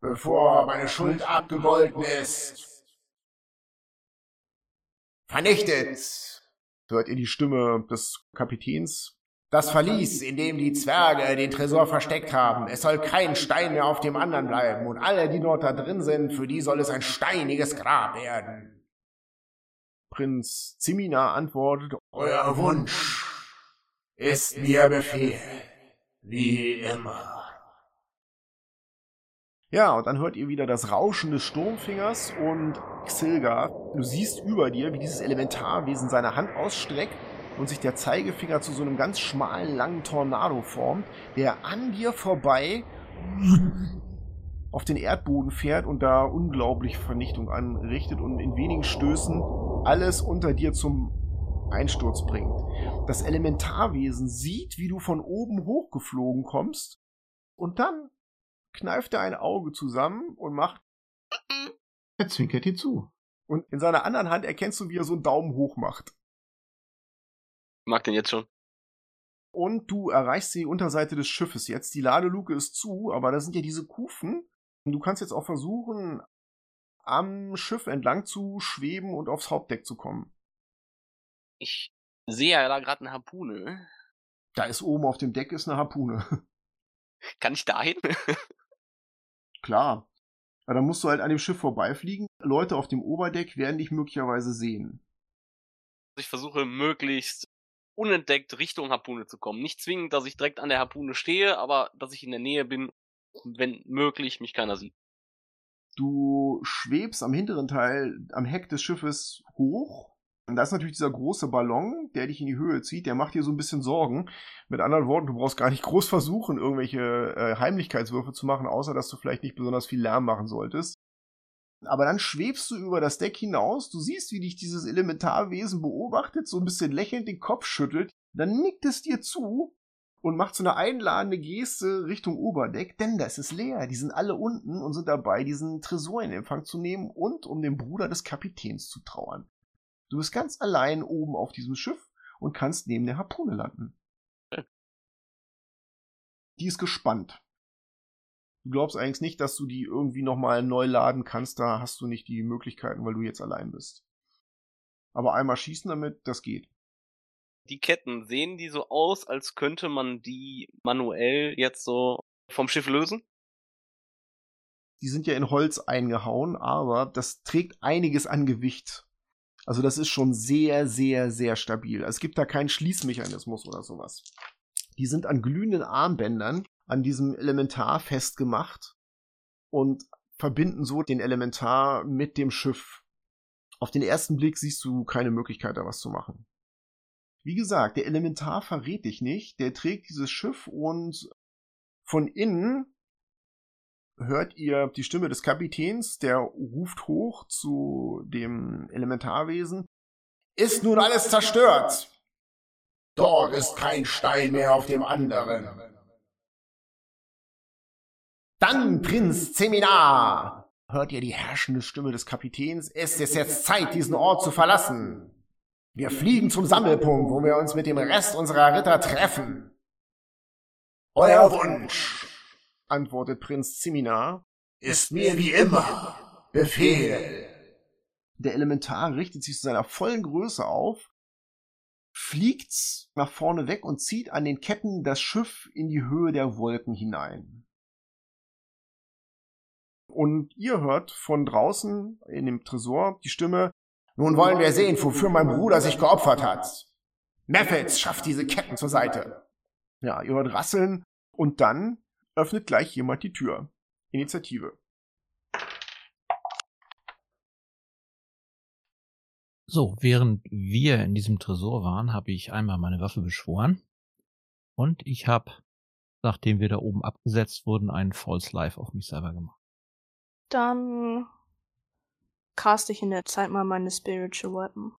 bevor meine Schuld abgegolten ist? Vernichtet! Hört ihr die Stimme des Kapitäns? Das Verlies, in dem die Zwerge den Tresor versteckt haben. Es soll kein Stein mehr auf dem anderen bleiben. Und alle, die dort da drin sind, für die soll es ein steiniges Grab werden. Prinz Zimina antwortet, Euer Wunsch ist mir Befehl. Wie immer. Ja, und dann hört ihr wieder das Rauschen des Sturmfingers und Xilga, du siehst über dir, wie dieses Elementarwesen seine Hand ausstreckt und sich der Zeigefinger zu so einem ganz schmalen, langen Tornado formt, der an dir vorbei auf den Erdboden fährt und da unglaublich Vernichtung anrichtet und in wenigen Stößen alles unter dir zum Einsturz bringt. Das Elementarwesen sieht, wie du von oben hochgeflogen kommst und dann kneift er ein Auge zusammen und macht Er zwinkert dir zu. und in seiner anderen Hand erkennst du, wie er so einen Daumen hoch macht. Mag den jetzt schon. Und du erreichst die Unterseite des Schiffes jetzt. Die Ladeluke ist zu, aber da sind ja diese Kufen. Und du kannst jetzt auch versuchen, am Schiff entlang zu schweben und aufs Hauptdeck zu kommen. Ich sehe ja da gerade eine Harpune. Da ist oben auf dem Deck ist eine Harpune. Kann ich dahin? Klar. Aber dann musst du halt an dem Schiff vorbeifliegen. Leute auf dem Oberdeck werden dich möglicherweise sehen. ich versuche möglichst unentdeckt Richtung Harpune zu kommen. Nicht zwingend, dass ich direkt an der Harpune stehe, aber dass ich in der Nähe bin, wenn möglich mich keiner sieht. Du schwebst am hinteren Teil, am Heck des Schiffes hoch. Und da ist natürlich dieser große Ballon, der dich in die Höhe zieht, der macht dir so ein bisschen Sorgen. Mit anderen Worten, du brauchst gar nicht groß versuchen, irgendwelche äh, Heimlichkeitswürfe zu machen, außer dass du vielleicht nicht besonders viel Lärm machen solltest. Aber dann schwebst du über das Deck hinaus, du siehst, wie dich dieses Elementarwesen beobachtet, so ein bisschen lächelnd den Kopf schüttelt, dann nickt es dir zu und macht so eine einladende Geste Richtung Oberdeck, denn das ist leer. Die sind alle unten und sind dabei, diesen Tresor in Empfang zu nehmen und um den Bruder des Kapitäns zu trauern. Du bist ganz allein oben auf diesem Schiff und kannst neben der Harpune landen. Die ist gespannt. Du glaubst eigentlich nicht, dass du die irgendwie nochmal neu laden kannst, da hast du nicht die Möglichkeiten, weil du jetzt allein bist. Aber einmal schießen damit, das geht. Die Ketten, sehen die so aus, als könnte man die manuell jetzt so vom Schiff lösen? Die sind ja in Holz eingehauen, aber das trägt einiges an Gewicht. Also das ist schon sehr, sehr, sehr stabil. Es gibt da keinen Schließmechanismus oder sowas. Die sind an glühenden Armbändern an diesem Elementar festgemacht und verbinden so den Elementar mit dem Schiff. Auf den ersten Blick siehst du keine Möglichkeit, da was zu machen. Wie gesagt, der Elementar verrät dich nicht. Der trägt dieses Schiff und von innen hört ihr die Stimme des Kapitäns, der ruft hoch zu dem Elementarwesen. Ist nun alles zerstört? Dort ist kein Stein mehr auf dem anderen. Dann, Prinz Seminar! Hört ihr die herrschende Stimme des Kapitäns? Es ist jetzt Zeit, diesen Ort zu verlassen. Wir fliegen zum Sammelpunkt, wo wir uns mit dem Rest unserer Ritter treffen. Euer Wunsch, antwortet Prinz Ziminar. ist mir wie immer Befehl. Der Elementar richtet sich zu seiner vollen Größe auf, fliegt nach vorne weg und zieht an den Ketten das Schiff in die Höhe der Wolken hinein. Und ihr hört von draußen in dem Tresor die Stimme, Nun wollen wir sehen, wofür mein Bruder sich geopfert hat. Meffels schafft diese Ketten zur Seite. ja, ihr hört rasseln und dann öffnet gleich jemand die Tür. Initiative. So, während wir in diesem Tresor waren, habe ich einmal meine Waffe beschworen und ich habe, nachdem wir da oben abgesetzt wurden, einen False Life auf mich selber gemacht. Dann cast ich in der Zeit mal meine Spiritual Weapon.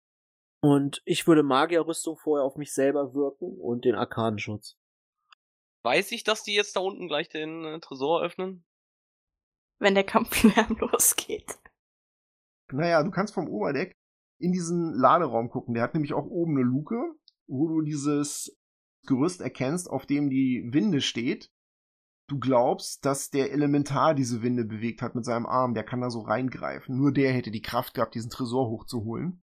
Und ich würde Magierrüstung vorher auf mich selber wirken und den Arkanenschutz. Weiß ich, dass die jetzt da unten gleich den äh, Tresor öffnen? Wenn der Kampflärm losgeht. Naja, du kannst vom Oberdeck in diesen Laderaum gucken. Der hat nämlich auch oben eine Luke, wo du dieses Gerüst erkennst, auf dem die Winde steht. Du glaubst, dass der Elementar diese Winde bewegt hat mit seinem Arm. Der kann da so reingreifen. Nur der hätte die Kraft gehabt, diesen Tresor hochzuholen.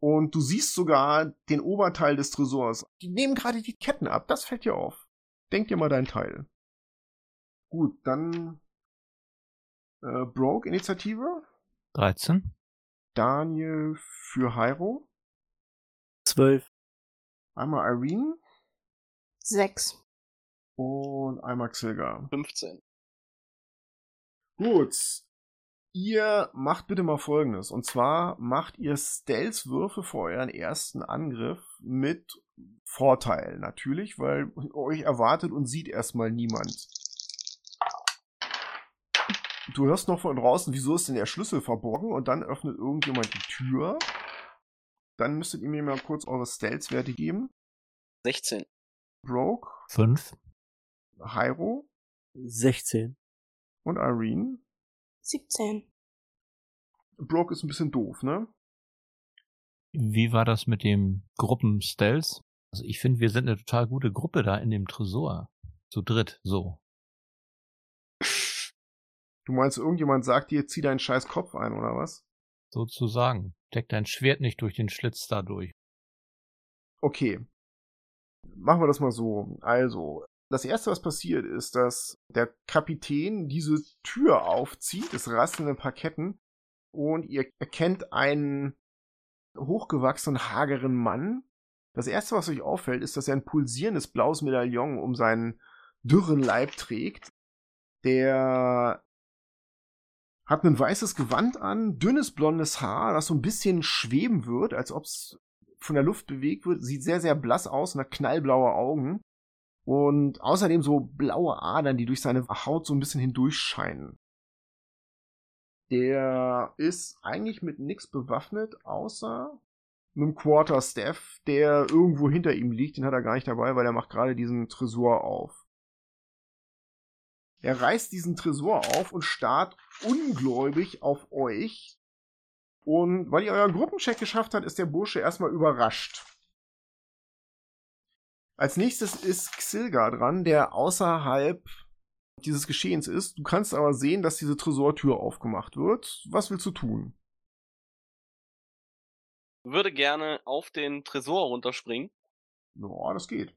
Und du siehst sogar den Oberteil des Tresors. Die nehmen gerade die Ketten ab. Das fällt dir auf. Denk dir mal dein Teil. Gut, dann äh, Broke Initiative. 13. Daniel für Hyro. Zwölf. Einmal Irene Sechs. und einmal Xilga. 15. Gut. Ihr macht bitte mal folgendes. Und zwar macht ihr Stealth-Würfe für euren ersten Angriff mit Vorteil natürlich, weil euch erwartet und sieht erstmal niemand. Du hörst noch von draußen, wieso ist denn der Schlüssel verborgen? Und dann öffnet irgendjemand die Tür. Dann müsstet ihr mir mal kurz eure Stealth-Werte geben. 16. Broke, 5. Hyro 16. und Irene. 17. Broke ist ein bisschen doof, ne? Wie war das mit dem Gruppen-Stealth? Also ich finde, wir sind eine total gute Gruppe da in dem Tresor. Zu dritt, so. Du meinst, irgendjemand sagt dir, zieh deinen scheiß Kopf ein, oder was? Sozusagen. Steck dein Schwert nicht durch den Schlitz da durch. Okay. Machen wir das mal so. Also, das erste, was passiert, ist, dass der Kapitän diese Tür aufzieht, es rasseln ein paar Ketten, und ihr erkennt einen hochgewachsenen, hageren Mann. Das erste, was euch auffällt, ist, dass er ein pulsierendes blaues Medaillon um seinen dürren Leib trägt. Der hat ein weißes Gewand an, dünnes blondes Haar, das so ein bisschen schweben wird, als ob es von der Luft bewegt wird. Sieht sehr, sehr blass aus und hat knallblaue Augen. Und außerdem so blaue Adern, die durch seine Haut so ein bisschen hindurchscheinen. Der ist eigentlich mit nichts bewaffnet, außer einem Quarterstaff, der irgendwo hinter ihm liegt. Den hat er gar nicht dabei, weil er macht gerade diesen Tresor auf. Er reißt diesen Tresor auf und starrt ungläubig auf euch. Und weil ihr euren Gruppencheck geschafft habt, ist der Bursche erstmal überrascht. Als nächstes ist Xilga dran, der außerhalb dieses Geschehens ist. Du kannst aber sehen, dass diese Tresortür aufgemacht wird. Was willst du tun? Würde gerne auf den Tresor runterspringen Ja, das geht.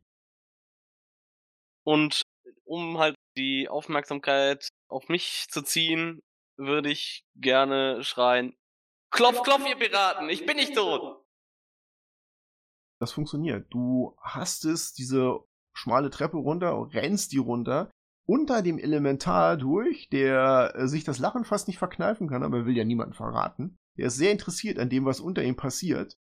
und um halt die Aufmerksamkeit auf mich zu ziehen, würde ich gerne schreien, Klopf, klopf, ihr Piraten, ich bin nicht tot! Das funktioniert. Du hast es, diese schmale Treppe runter, rennst die runter, unter dem Elementar durch, der äh, sich das Lachen fast nicht verkneifen kann, aber er will ja niemanden verraten. Der ist sehr interessiert an dem, was unter ihm passiert.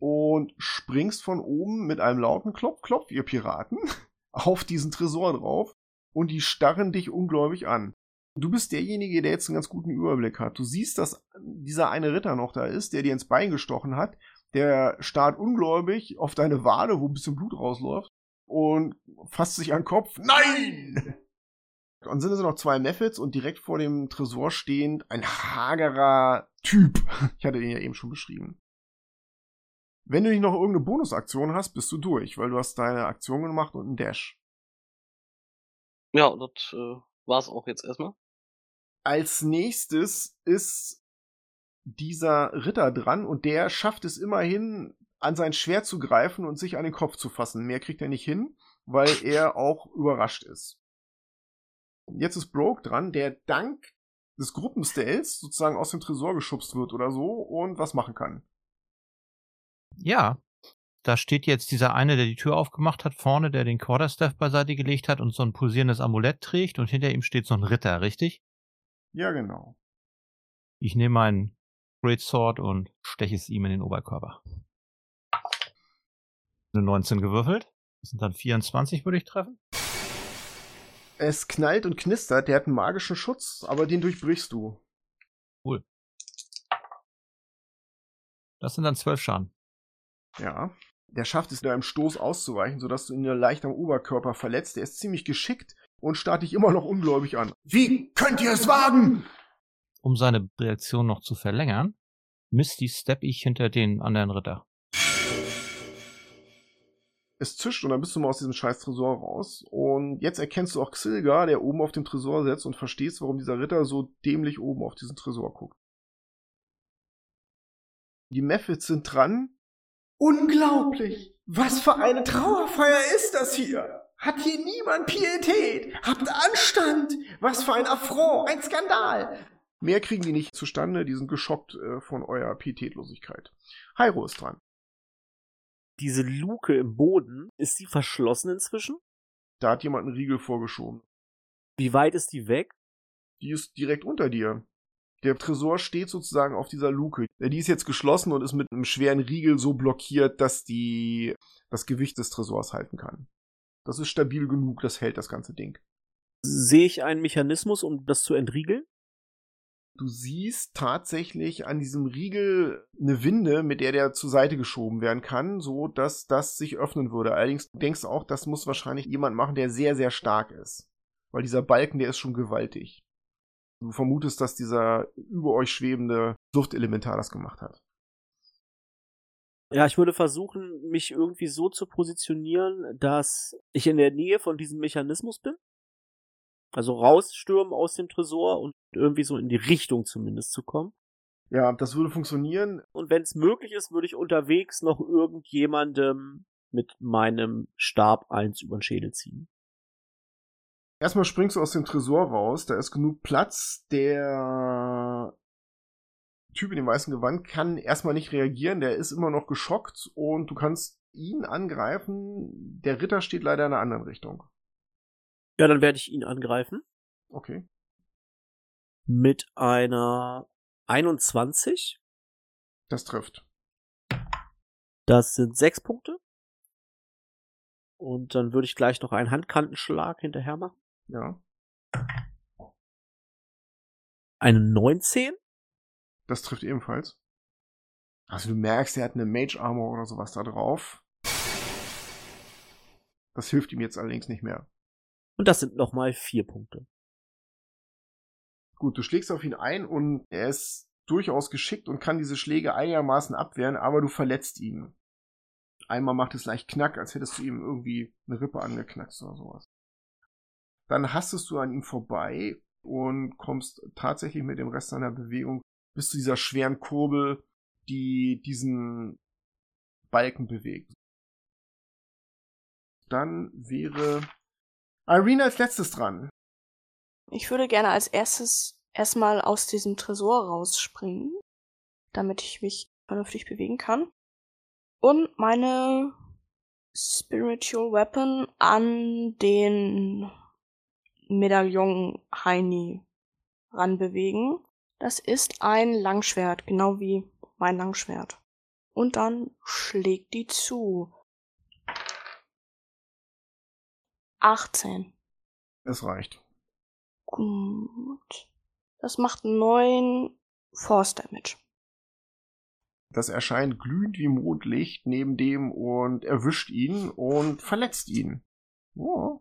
Und springst von oben mit einem lauten Klopf, Klopf, ihr Piraten, auf diesen Tresor drauf. Und die starren dich ungläubig an. Du bist derjenige, der jetzt einen ganz guten Überblick hat. Du siehst, dass dieser eine Ritter noch da ist, der dir ins Bein gestochen hat. Der starrt ungläubig auf deine Wade, wo ein bisschen Blut rausläuft. Und fasst sich an den Kopf. Nein! Und sind es noch zwei Mephits und direkt vor dem Tresor stehend ein hagerer Typ. Ich hatte den ja eben schon beschrieben. Wenn du nicht noch irgendeine Bonusaktion hast, bist du durch, weil du hast deine Aktion gemacht und einen Dash. Ja, das äh, war's auch jetzt erstmal. Als nächstes ist dieser Ritter dran und der schafft es immerhin, an sein Schwert zu greifen und sich an den Kopf zu fassen. Mehr kriegt er nicht hin, weil er auch überrascht ist. Jetzt ist Broke dran, der dank des Gruppenstells sozusagen aus dem Tresor geschubst wird oder so und was machen kann. Ja, da steht jetzt dieser eine, der die Tür aufgemacht hat, vorne, der den Quarterstaff beiseite gelegt hat und so ein pulsierendes Amulett trägt und hinter ihm steht so ein Ritter, richtig? Ja, genau. Ich nehme meinen Great Sword und steche es ihm in den Oberkörper. Eine 19 gewürfelt. Das sind dann 24, würde ich treffen. Es knallt und knistert, der hat einen magischen Schutz, aber den durchbrichst du. Cool. Das sind dann zwölf Schaden. Ja. Der schafft es, einem Stoß auszuweichen, sodass du ihn nur leicht am Oberkörper verletzt. Der ist ziemlich geschickt und starrt dich immer noch ungläubig an. Wie könnt ihr es wagen? Um seine Reaktion noch zu verlängern, Misty step ich hinter den anderen Ritter. Es zischt und dann bist du mal aus diesem scheiß Tresor raus. Und jetzt erkennst du auch Xilga, der oben auf dem Tresor sitzt und verstehst, warum dieser Ritter so dämlich oben auf diesen Tresor guckt. Die Mephits sind dran. Unglaublich! Was für eine Trauerfeier ist das hier? Hat hier niemand Pietät? Habt Anstand? Was für ein Affront, ein Skandal! Mehr kriegen die nicht zustande, die sind geschockt äh, von eurer Pietätlosigkeit. Hyro ist dran. Diese Luke im Boden, ist die verschlossen inzwischen? Da hat jemand einen Riegel vorgeschoben. Wie weit ist die weg? Die ist direkt unter dir. Der Tresor steht sozusagen auf dieser Luke. Die ist jetzt geschlossen und ist mit einem schweren Riegel so blockiert, dass die das Gewicht des Tresors halten kann. Das ist stabil genug, das hält das ganze Ding. Sehe ich einen Mechanismus, um das zu entriegeln? Du siehst tatsächlich an diesem Riegel eine Winde, mit der der zur Seite geschoben werden kann, so dass das sich öffnen würde. Allerdings denkst du auch, das muss wahrscheinlich jemand machen, der sehr, sehr stark ist. Weil dieser Balken, der ist schon gewaltig. Du vermutest, dass dieser über euch schwebende Luftelementar das gemacht hat. Ja, ich würde versuchen, mich irgendwie so zu positionieren, dass ich in der Nähe von diesem Mechanismus bin. Also rausstürmen aus dem Tresor und irgendwie so in die Richtung zumindest zu kommen. Ja, das würde funktionieren. Und wenn es möglich ist, würde ich unterwegs noch irgendjemandem mit meinem Stab eins über den Schädel ziehen. Erstmal springst du aus dem Tresor raus, da ist genug Platz. Der Typ in dem weißen Gewand kann erstmal nicht reagieren, der ist immer noch geschockt und du kannst ihn angreifen. Der Ritter steht leider in einer anderen Richtung. Ja, dann werde ich ihn angreifen. Okay. Mit einer 21. Das trifft. Das sind sechs Punkte. Und dann würde ich gleich noch einen Handkantenschlag hinterher machen. Ja. Eine 19. Das trifft ebenfalls. Also du merkst, er hat eine Mage Armor oder sowas da drauf. Das hilft ihm jetzt allerdings nicht mehr. Und das sind nochmal vier Punkte. Gut, du schlägst auf ihn ein und er ist durchaus geschickt und kann diese Schläge einigermaßen abwehren, aber du verletzt ihn. Einmal macht es leicht knack, als hättest du ihm irgendwie eine Rippe angeknackst oder sowas. Dann hastest du an ihm vorbei und kommst tatsächlich mit dem Rest seiner Bewegung bis zu dieser schweren Kurbel, die diesen Balken bewegt. Dann wäre Irene als letztes dran. Ich würde gerne als erstes erstmal aus diesem Tresor rausspringen, damit ich mich vernünftig bewegen kann. Und meine Spiritual Weapon an den Medaillon Heini ranbewegen. Das ist ein Langschwert, genau wie mein Langschwert. Und dann schlägt die zu. 18. Es reicht. Gut. Das macht 9 Force Damage. Das erscheint glühend wie Mondlicht neben dem und erwischt ihn und verletzt ihn. Oh.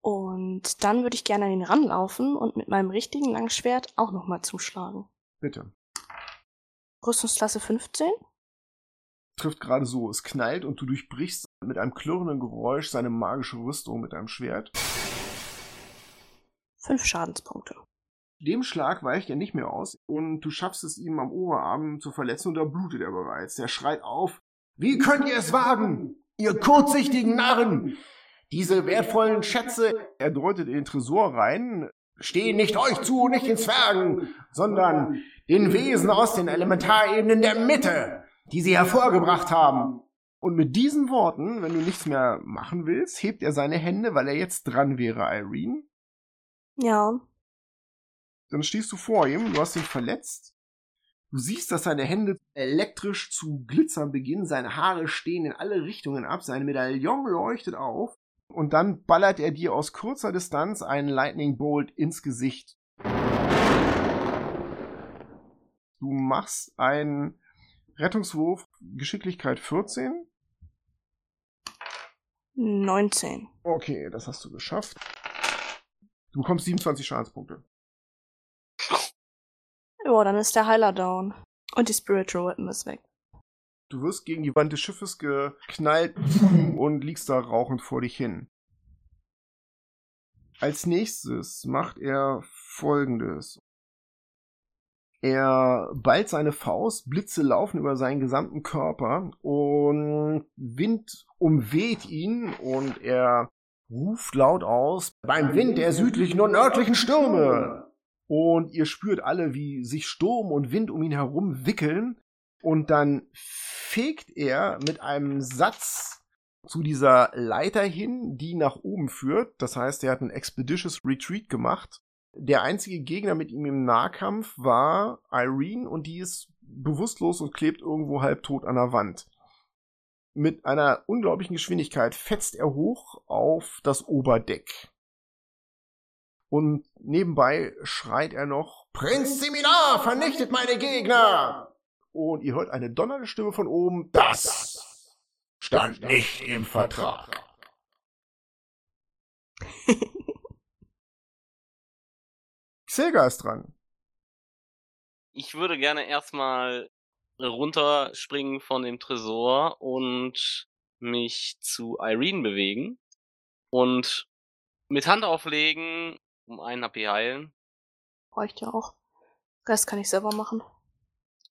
Und dann würde ich gerne an ihn ranlaufen und mit meinem richtigen Langschwert auch nochmal zuschlagen. Bitte. Rüstungsklasse 15. Trifft gerade so. Es knallt und du durchbrichst mit einem klirrenden Geräusch seine magische Rüstung mit einem Schwert. Fünf Schadenspunkte. Dem Schlag weicht er nicht mehr aus und du schaffst es ihm am Oberarm zu verletzen und da blutet er bereits. Er schreit auf. Wie könnt ihr es wagen? Ihr kurzsichtigen Narren! Diese wertvollen Schätze, er deutet in den Tresor rein, stehen nicht euch zu, nicht den Zwergen, sondern den Wesen aus den Elementarebenen der Mitte, die sie hervorgebracht haben. Und mit diesen Worten, wenn du nichts mehr machen willst, hebt er seine Hände, weil er jetzt dran wäre, Irene. Ja. Dann stehst du vor ihm, du hast ihn verletzt. Du siehst, dass seine Hände elektrisch zu glitzern beginnen, seine Haare stehen in alle Richtungen ab, sein Medaillon leuchtet auf Und dann ballert er dir aus kurzer Distanz einen Lightning Bolt ins Gesicht. Du machst einen Rettungswurf Geschicklichkeit 14. 19. Okay, das hast du geschafft. Du bekommst 27 Schadenspunkte. Ja, dann ist der Heiler down. Und die Spiritual Weapon ist weg. Du wirst gegen die Wand des Schiffes geknallt und liegst da rauchend vor dich hin. Als nächstes macht er folgendes. Er ballt seine Faust, Blitze laufen über seinen gesamten Körper und Wind umweht ihn und er ruft laut aus, beim Wind der südlichen und nördlichen Stürme. Und ihr spürt alle, wie sich Sturm und Wind um ihn herum wickeln. Und dann fegt er mit einem Satz zu dieser Leiter hin, die nach oben führt. Das heißt, er hat ein Expeditious Retreat gemacht der einzige Gegner mit ihm im Nahkampf war Irene und die ist bewusstlos und klebt irgendwo halbtot an der Wand. Mit einer unglaublichen Geschwindigkeit fetzt er hoch auf das Oberdeck. Und nebenbei schreit er noch, Prinz Seminar, vernichtet meine Gegner! Und ihr hört eine donnernde Stimme von oben, das stand nicht im Vertrag. Xilga ist dran. Ich würde gerne erstmal runterspringen von dem Tresor und mich zu Irene bewegen und mit Hand auflegen, um einen HP heilen. Bräuchte ja auch. Rest kann ich selber machen.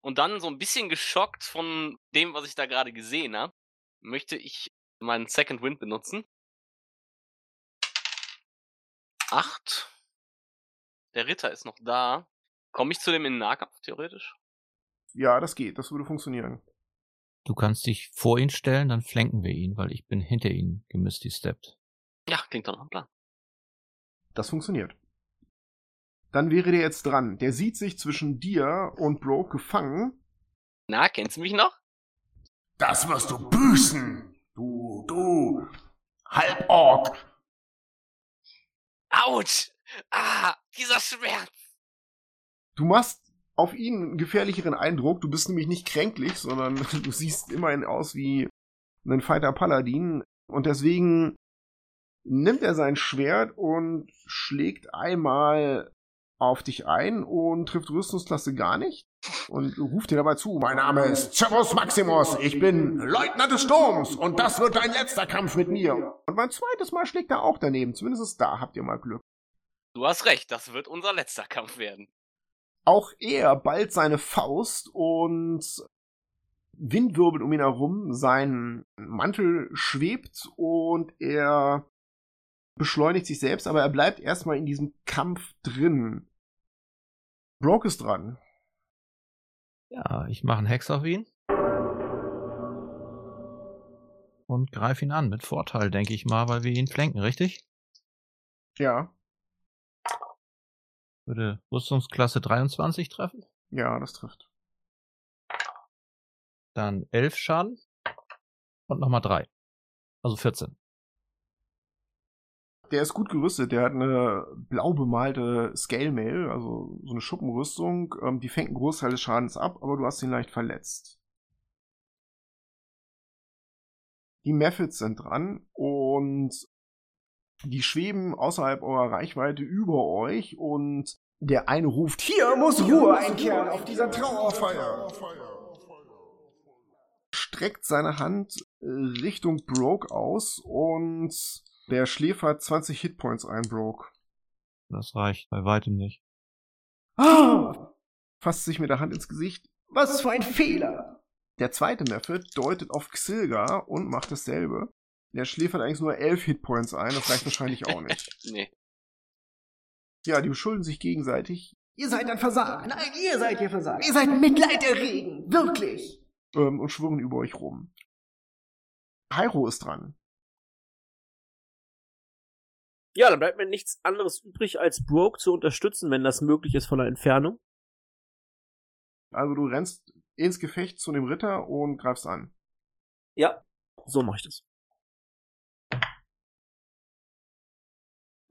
Und dann so ein bisschen geschockt von dem, was ich da gerade gesehen habe, möchte ich meinen Second Wind benutzen. Acht der Ritter ist noch da. Komme ich zu dem in Nahkampf, theoretisch? Ja, das geht. Das würde funktionieren. Du kannst dich vor ihn stellen, dann flanken wir ihn, weil ich bin hinter ihm gemisty steppt. Ja, klingt doch noch ein Plan. Das funktioniert. Dann wäre der jetzt dran. Der sieht sich zwischen dir und Bro gefangen. Na, kennst du mich noch? Das wirst du büßen. Du, du, Halborg. Autsch! Ah, dieser Schmerz. Du machst auf ihn einen gefährlicheren Eindruck. Du bist nämlich nicht kränklich, sondern du siehst immerhin aus wie ein Fighter Paladin. Und deswegen nimmt er sein Schwert und schlägt einmal auf dich ein und trifft Rüstungsklasse gar nicht und ruft dir dabei zu. Mein Name ist Cervus Maximus, ich bin Leutnant des Sturms und das wird dein letzter Kampf mit mir. Und mein zweites Mal schlägt er auch daneben, zumindest da habt ihr mal Glück. Du hast recht, das wird unser letzter Kampf werden. Auch er ballt seine Faust und Wind wirbelt um ihn herum, sein Mantel schwebt und er beschleunigt sich selbst, aber er bleibt erstmal in diesem Kampf drin. Broke ist dran. Ja, ich mache einen Hex auf ihn. Und greife ihn an, mit Vorteil, denke ich mal, weil wir ihn flanken, richtig? Ja. Würde Rüstungsklasse 23 treffen? Ja, das trifft. Dann 11 Schaden. Und nochmal 3. Also 14. Der ist gut gerüstet. Der hat eine blau bemalte Scale Mail, also so eine Schuppenrüstung. Ähm, die fängt einen Großteil des Schadens ab, aber du hast ihn leicht verletzt. Die Methods sind dran und die schweben außerhalb eurer Reichweite über euch und der eine ruft, hier muss Ruhe einkehren auf dieser Trauerfeier. Streckt seine Hand äh, Richtung Broke aus und der Schläfer 20 Hitpoints ein, Broke. Das reicht bei weitem nicht. Ah! Fasst sich mit der Hand ins Gesicht. Was für ein Fehler! Der zweite Method deutet auf Xilga und macht dasselbe. Der schläfert eigentlich nur elf Hitpoints ein, das reicht wahrscheinlich auch nicht. nee. Ja, die beschuldigen sich gegenseitig. Ihr seid ein Versager. Nein, ihr seid ihr Versager. Ihr seid mitleiderregend. Wirklich. Ähm, und schwirren über euch rum. Hyro ist dran. Ja, dann bleibt mir nichts anderes übrig, als Broke zu unterstützen, wenn das möglich ist von der Entfernung. Also du rennst ins Gefecht zu dem Ritter und greifst an. Ja, so mache ich das.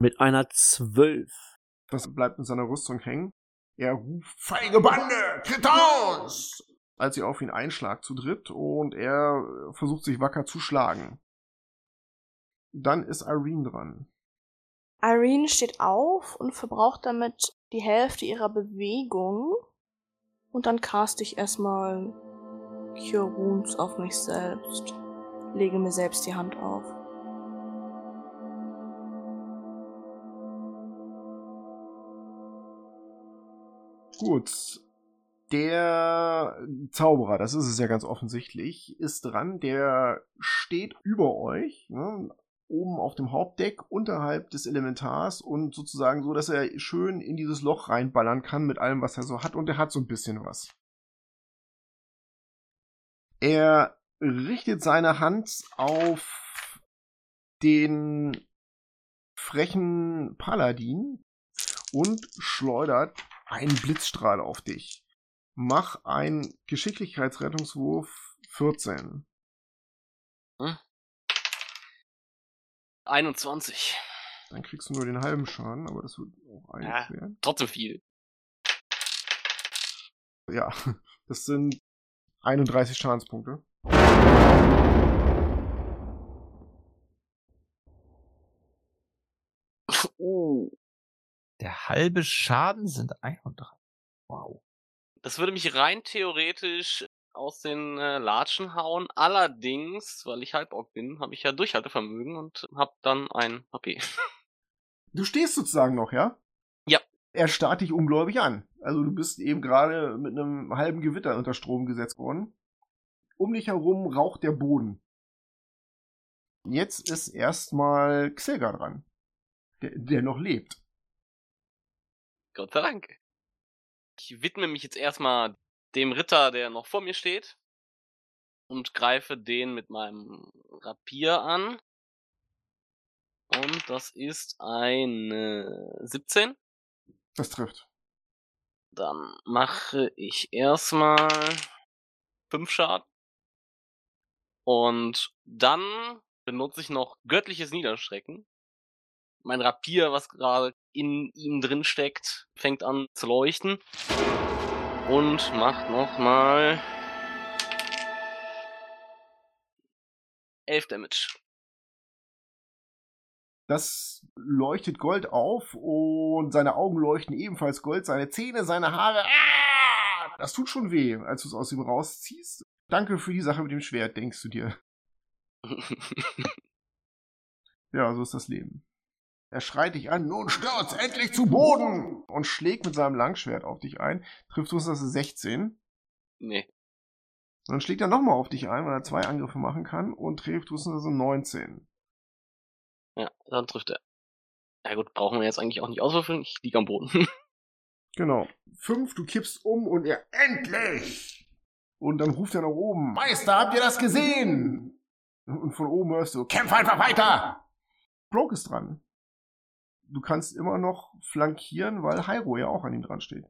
Mit einer 12. Das bleibt in seiner Rüstung hängen. Er ruft, feige Bande, tritt aus! Als ihr auf ihn einschlagt zu dritt und er versucht sich wacker zu schlagen. Dann ist Irene dran. Irene steht auf und verbraucht damit die Hälfte ihrer Bewegung. Und dann cast ich erstmal Cure Wounds auf mich selbst. Lege mir selbst die Hand auf. Gut. Der Zauberer, das ist es ja ganz offensichtlich, ist dran. Der steht über euch, ne, oben auf dem Hauptdeck, unterhalb des Elementars und sozusagen so, dass er schön in dieses Loch reinballern kann mit allem, was er so hat. Und er hat so ein bisschen was. Er richtet seine Hand auf den frechen Paladin und schleudert einen Blitzstrahl auf dich. Mach einen Geschicklichkeitsrettungswurf 14. Hm? 21. Dann kriegst du nur den halben Schaden, aber das wird auch einiges Ja. werden. Trotzdem viel. Ja, das sind 31 Schadenspunkte. Uh. Der halbe Schaden sind 31. Wow. Das würde mich rein theoretisch aus den äh, Latschen hauen. Allerdings, weil ich Halborg bin, habe ich ja Durchhaltevermögen und habe dann ein HP. Du stehst sozusagen noch, ja? Ja. Er starrt dich ungläubig an. Also du bist eben gerade mit einem halben Gewitter unter Strom gesetzt worden. Um dich herum raucht der Boden. Jetzt ist erstmal Xilga dran. Der, der noch lebt. Gott sei Dank. Ich widme mich jetzt erstmal dem Ritter, der noch vor mir steht. Und greife den mit meinem Rapier an. Und das ist eine 17. Das trifft. Dann mache ich erstmal 5 Schaden. Und dann benutze ich noch göttliches Niederschrecken. Mein Rapier, was gerade in ihm drin steckt, fängt an zu leuchten. Und macht nochmal 11 Damage. Das leuchtet Gold auf und seine Augen leuchten ebenfalls Gold, seine Zähne, seine Haare. Ah! Das tut schon weh, als du es aus ihm rausziehst. Danke für die Sache mit dem Schwert, denkst du dir. Ja, so ist das Leben. Er schreit dich an, nun stürz endlich zu Boden! Und schlägt mit seinem Langschwert auf dich ein. Trifft uns das 16. nee. Und dann schlägt er nochmal auf dich ein, weil er zwei Angriffe machen kann und trifft uns das 19. Ja, dann trifft er. Ja gut, brauchen wir jetzt eigentlich auch nicht auswürfeln. Ich liege am Boden. Genau. Fünf, du kippst um und er endlich! Und dann ruft er nach oben, Meister, habt ihr das gesehen? Und von oben hörst du, kämpf einfach weiter! Broke ist dran. Du kannst immer noch flankieren, weil Hyro ja auch an ihm dran steht.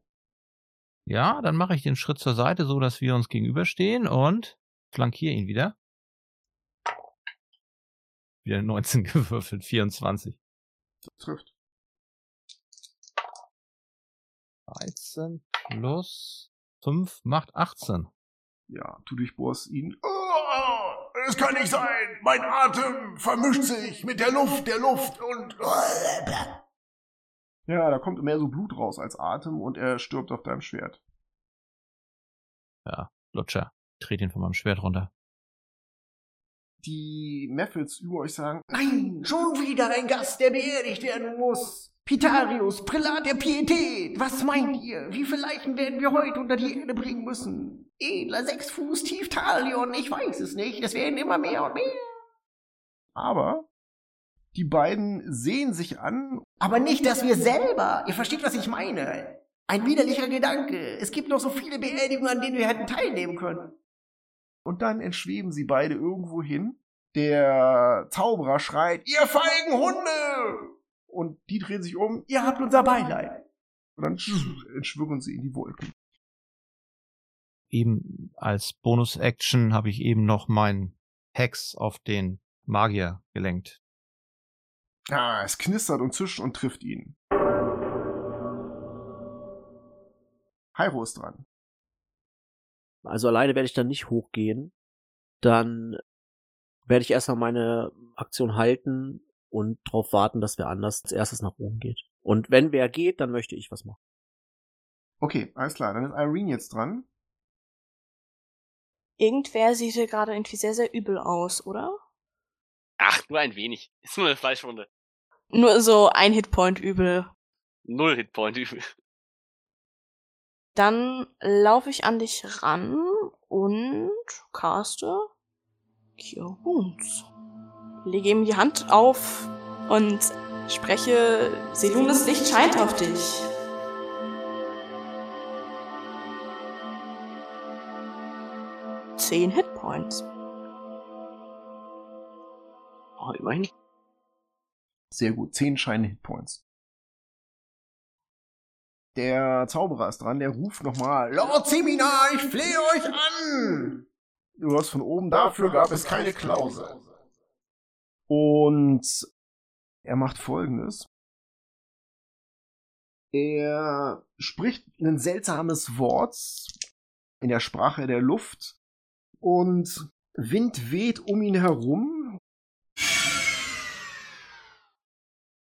Ja, dann mache ich den Schritt zur Seite, so dass wir uns gegenüberstehen und flankiere ihn wieder. Wieder 19 gewürfelt, 24. Das trifft. 13 plus 5 macht 18. Ja, du durchbohrst ihn. Oh, es kann nicht sein! Mein Atem vermischt sich mit der Luft, der Luft und. Ja, da kommt mehr so Blut raus als Atem und er stirbt auf deinem Schwert. Ja, Lutscher. Dreht ihn von meinem Schwert runter. Die Meffels über euch sagen, Nein, schon wieder ein Gast, der beerdigt werden muss. Pitarius, Prälat der Pietät, was meint ihr? Wie viele Leichen werden wir heute unter die Erde bringen müssen? Edler sechs Fuß tief Talion, ich weiß es nicht, es werden immer mehr und mehr. aber die beiden sehen sich an. Aber nicht, dass wir selber, ihr versteht, was ich meine. Ein widerlicher Gedanke. Es gibt noch so viele Beerdigungen, an denen wir hätten teilnehmen können. Und dann entschweben sie beide irgendwo hin. Der Zauberer schreit, ihr feigen Hunde! Und die drehen sich um, Ihr habt unser Beileid. und dann entschwirren sie in die Wolken. Eben als Bonus-Action habe ich eben noch meinen Hex auf den Magier gelenkt. Ah, es knistert und zischt und trifft ihn. Hyro ist dran. Also alleine werde ich dann nicht hochgehen. Dann werde ich erstmal meine Aktion halten und darauf warten, dass wer anders als erstes nach oben geht. Und wenn wer geht, dann möchte ich was machen. Okay, alles klar. Dann ist Irene jetzt dran. Irgendwer sieht hier gerade irgendwie sehr, sehr übel aus, oder? Ach, nur ein wenig. Ist nur eine Fleischwunde. Nur so ein Hitpoint übel. Null Hitpoint übel. Dann laufe ich an dich ran und caste Cure Wounds. Lege ihm die Hand auf und spreche, Selunes Licht scheint auf dich. Zehn Hitpoints. Oh, immerhin. Sehr gut. Zehn Shine Hitpoints. Der Zauberer ist dran, der ruft nochmal, Lord Seminar, ich flehe euch an! Du hast von oben, dafür gab es keine Klausel. Und er macht folgendes. Er spricht ein seltsames Wort in der Sprache der Luft und Wind weht um ihn herum.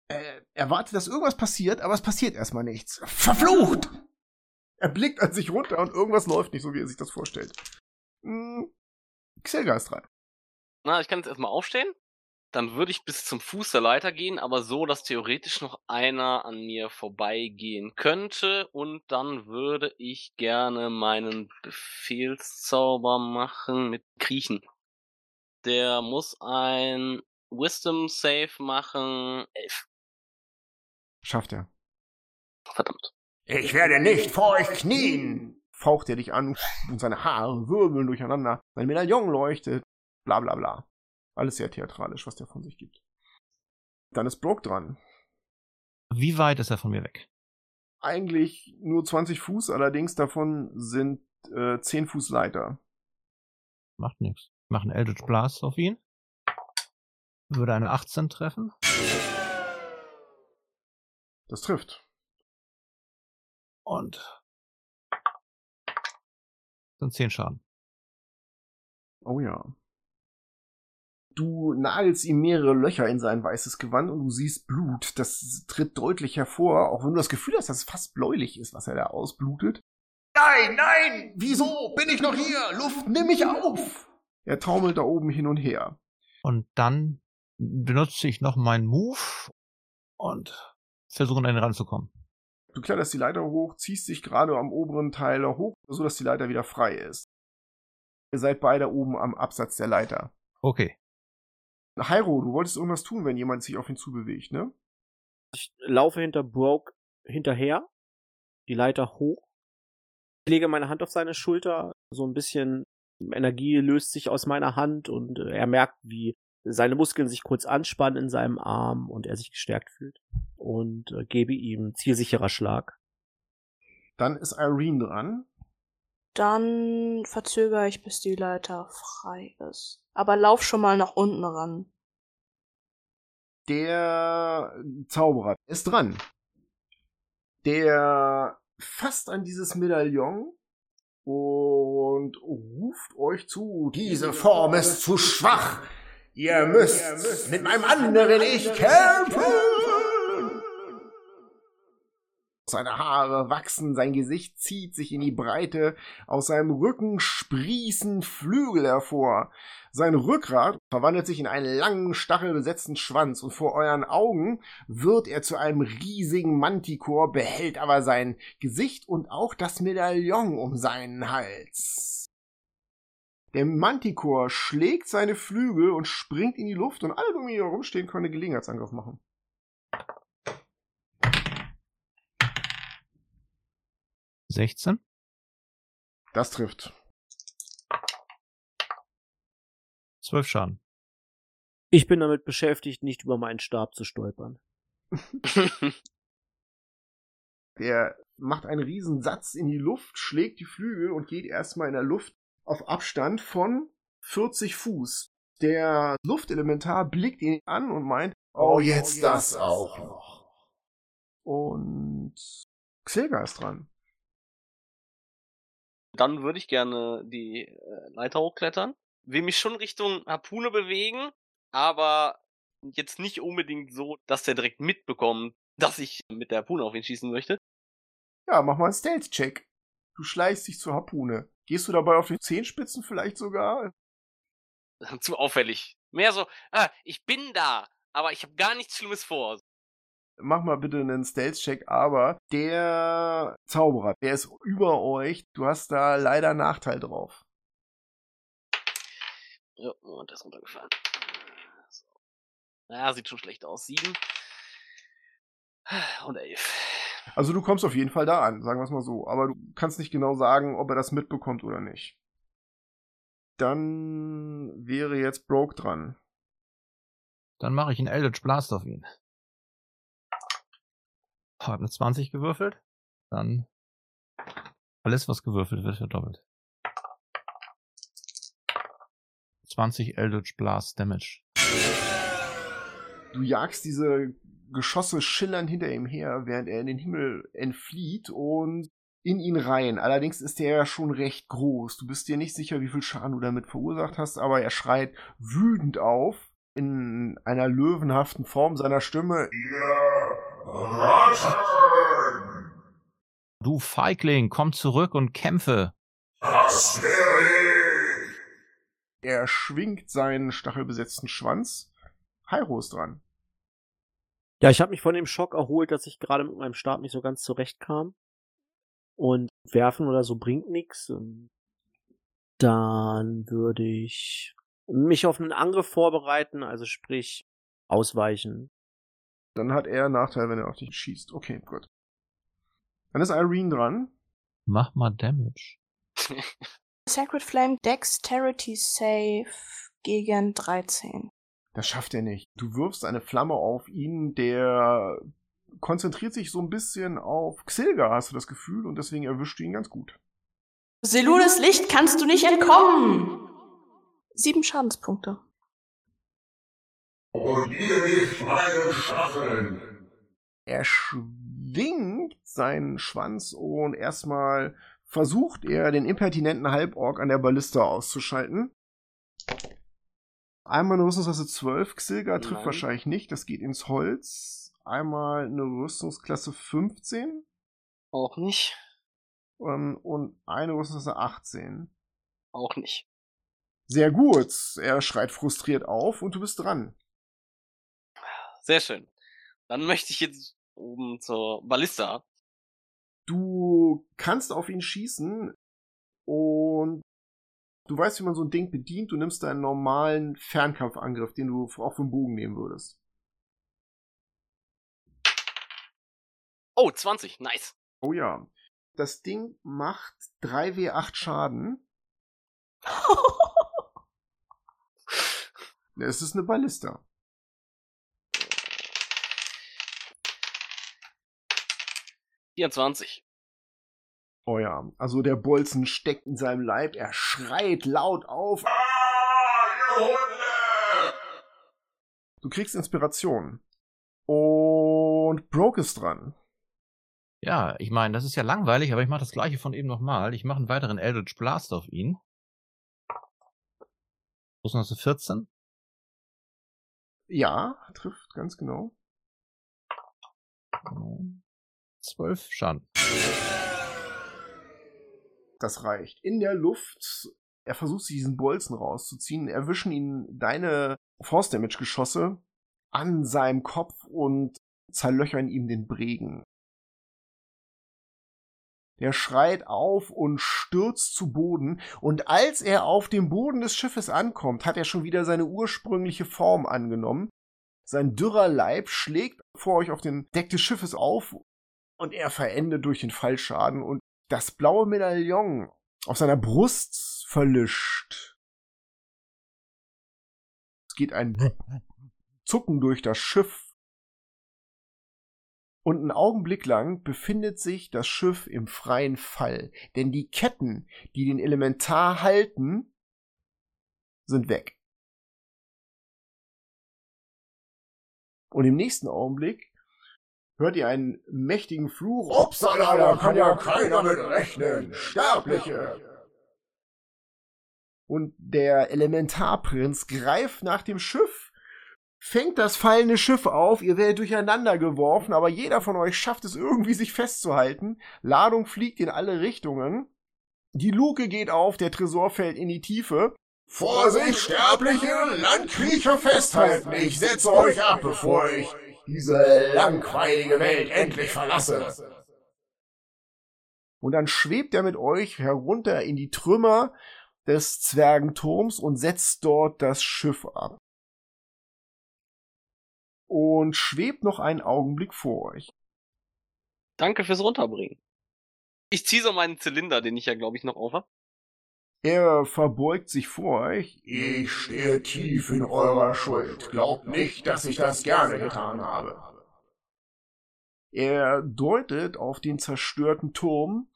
Er erwartet, dass irgendwas passiert, aber es passiert erstmal nichts. Verflucht! Er blickt an sich runter und irgendwas läuft nicht so, wie er sich das vorstellt. Hm, Xelga ist dran. Na, ich kann jetzt erstmal aufstehen. Dann würde ich bis zum Fuß der Leiter gehen, aber so, dass theoretisch noch einer an mir vorbeigehen könnte. Und dann würde ich gerne meinen Befehlszauber machen mit Kriechen. Der muss ein Wisdom Save machen. Elf. Schafft er. Verdammt. Ich werde nicht vor euch knien. Faucht er dich an und seine Haare wirbeln durcheinander. Sein Medaillon leuchtet. Bla bla bla. Alles sehr theatralisch, was der von sich gibt. Dann ist Brock dran. Wie weit ist er von mir weg? Eigentlich nur 20 Fuß, allerdings davon sind äh, 10 Fuß Leiter. Macht nichts. Mach einen Eldritch Blast auf ihn. Würde eine 18 treffen. Das trifft. Und sind 10 Schaden. Oh ja. Du nagelst ihm mehrere Löcher in sein weißes Gewand und du siehst Blut. Das tritt deutlich hervor, auch wenn du das Gefühl hast, dass es fast bläulich ist, was er da ausblutet. Nein, nein! Wieso bin ich noch hier? Luft, nimm mich auf! Er taumelt da oben hin und her. Und dann benutze ich noch meinen Move und versuche an ihn ranzukommen. Du kletterst die Leiter hoch, ziehst dich gerade am oberen Teil hoch, so dass die Leiter wieder frei ist. Ihr seid beide oben am Absatz der Leiter. Okay. Hyro, du wolltest irgendwas tun, wenn jemand sich auf ihn zubewegt, ne? Ich laufe hinter Broke hinterher, die Leiter hoch, lege meine Hand auf seine Schulter, so ein bisschen Energie löst sich aus meiner Hand und äh, er merkt, wie seine Muskeln sich kurz anspannen in seinem Arm und er sich gestärkt fühlt und äh, gebe ihm zielsicherer Schlag. Dann ist Irene dran. Dann verzögere ich, bis die Leiter frei ist. Aber lauf schon mal nach unten ran. Der Zauberer ist dran. Der fasst an dieses Medaillon und ruft euch zu. Diese Form ist zu schwach. Ihr müsst mit meinem anderen Ich kämpfen. Seine Haare wachsen, sein Gesicht zieht sich in die Breite, aus seinem Rücken sprießen Flügel hervor. Sein Rückgrat verwandelt sich in einen langen, stachelbesetzten Schwanz und vor euren Augen wird er zu einem riesigen Mantikor, behält aber sein Gesicht und auch das Medaillon um seinen Hals. Der Mantikor schlägt seine Flügel und springt in die Luft und alle, die um ihn herumstehen, können einen Gelegenheitsangriff machen. Sechzehn. Das trifft. Zwölf Schaden. Ich bin damit beschäftigt, nicht über meinen Stab zu stolpern. Der macht einen riesen Satz in die Luft, schlägt die Flügel und geht erstmal in der Luft auf Abstand von 40 Fuß. Der Luftelementar blickt ihn an und meint, Oh, jetzt das auch noch. Und Xilga ist dran. Dann würde ich gerne die äh, Leiter hochklettern. Will mich schon Richtung Harpune bewegen, aber jetzt nicht unbedingt so, dass der direkt mitbekommt, dass ich mit der Harpune auf ihn schießen möchte. Ja, mach mal einen Stealth-Check. Du schleichst dich zur Harpune. Gehst du dabei auf die Zehenspitzen vielleicht sogar? Zu auffällig. Mehr so, ah, ich bin da, aber ich habe gar nichts Schlimmes vor. Mach mal bitte einen Stealth-Check, aber der Zauberer, der ist über euch. Du hast da leider Nachteil drauf. Ja, und das ist runtergefallen. So. Ja, sieht schon schlecht aus. Sieben und elf. Also du kommst auf jeden Fall da an, sagen wir es mal so. Aber du kannst nicht genau sagen, ob er das mitbekommt oder nicht. Dann wäre jetzt Broke dran. Dann mache ich einen Eldritch Blast auf ihn. Hab eine 20 gewürfelt. Dann alles, was gewürfelt wird, verdoppelt. 20 Eldritch Blast Damage. Du jagst diese Geschosse schillern hinter ihm her, während er in den Himmel entflieht und in ihn rein. Allerdings ist er ja schon recht groß. Du bist dir nicht sicher, wie viel Schaden du damit verursacht hast, aber er schreit wütend auf in einer löwenhaften Form seiner Stimme. Ratten! Du Feigling, komm zurück und kämpfe. Das wäre ich! Er schwingt seinen stachelbesetzten Schwanz. Hyro ist dran. Ja, ich habe mich von dem Schock erholt, dass ich gerade mit meinem Stab nicht so ganz zurechtkam. Und werfen oder so bringt nix. Dann würde ich mich auf einen Angriff vorbereiten, also sprich ausweichen. Dann hat er einen Nachteil, wenn er auf dich schießt. Okay, gut. Dann ist Irene dran. Mach mal Damage. Sacred Flame Dexterity Save gegen 13. Das schafft er nicht. Du wirfst eine Flamme auf ihn, der konzentriert sich so ein bisschen auf Xilga, hast du das Gefühl, und deswegen erwischt du ihn ganz gut. Seludes Licht kannst du nicht entkommen! Sieben Schadenspunkte. Und ihr nicht meine Stacheln! Er schwingt seinen Schwanz und erstmal versucht er, den impertinenten Halborg an der Ballista auszuschalten. Einmal eine Rüstungsklasse 12, Xilga trifft Nein. wahrscheinlich nicht, das geht ins Holz. Einmal eine Rüstungsklasse 15 Auch nicht. ähm, und eine Rüstungsklasse 18. Auch nicht. Sehr gut. Er schreit frustriert auf und du bist dran. Sehr schön. Dann möchte ich jetzt oben zur Ballista. Du kannst auf ihn schießen und du weißt, wie man so ein Ding bedient. Du nimmst deinen normalen Fernkampfangriff, den du auch vom Bogen nehmen würdest. Oh, 20. Nice. Oh ja. Das Ding macht 3w8 Schaden. Es ist eine Ballista. Vierundzwanzig. Oh ja. Also der Bolzen steckt in seinem Leib. Er schreit laut auf. Ah, ihr Hunde! Du kriegst Inspiration. Und Broke ist dran. Ja, ich meine, das ist ja langweilig, aber ich mache das gleiche von eben nochmal. Ich mache einen weiteren Eldritch Blast auf ihn. Wo ist noch so 14? Ja, trifft ganz genau. 12 Schaden. Das reicht. In der Luft, er versucht sich diesen Bolzen rauszuziehen, erwischen ihn deine Force Damage Geschosse an seinem Kopf und zerlöchern ihm den Bregen. Der schreit auf und stürzt zu Boden, und als er auf dem Boden des Schiffes ankommt, hat er schon wieder seine ursprüngliche Form angenommen. Sein dürrer Leib schlägt vor euch auf den Deck des Schiffes auf, und er verendet durch den Fallschaden, und das blaue Medaillon auf seiner Brust verlischt. Es geht ein Zucken durch das Schiff. Und einen Augenblick lang befindet sich das Schiff im freien Fall, denn die Ketten, die den Elementar halten, sind weg. Und im nächsten Augenblick hört ihr einen mächtigen Fluch. Upsala, da kann ja keiner mit rechnen. Sterbliche. Und der Elementarprinz greift nach dem Schiff, fängt das fallende Schiff auf, ihr werdet durcheinander geworfen, aber jeder von euch schafft es irgendwie, sich festzuhalten. Ladung fliegt in alle Richtungen. Die Luke geht auf, der Tresor fällt in die Tiefe. Vorsicht, Sterbliche, Landkriecher festhalten. Ich setze euch ab, bevor ich diese langweilige Welt endlich verlasse. Und dann schwebt er mit euch herunter in die Trümmer des Zwergenturms und setzt dort das Schiff ab. Und schwebt noch einen Augenblick vor euch. Danke fürs Runterbringen. Ich ziehe so meinen Zylinder, den ich ja, glaube ich, noch auf hab. Er verbeugt sich vor euch. Ich stehe tief in eurer Schuld. Glaubt nicht, dass ich das gerne getan habe. Er deutet auf den zerstörten Turm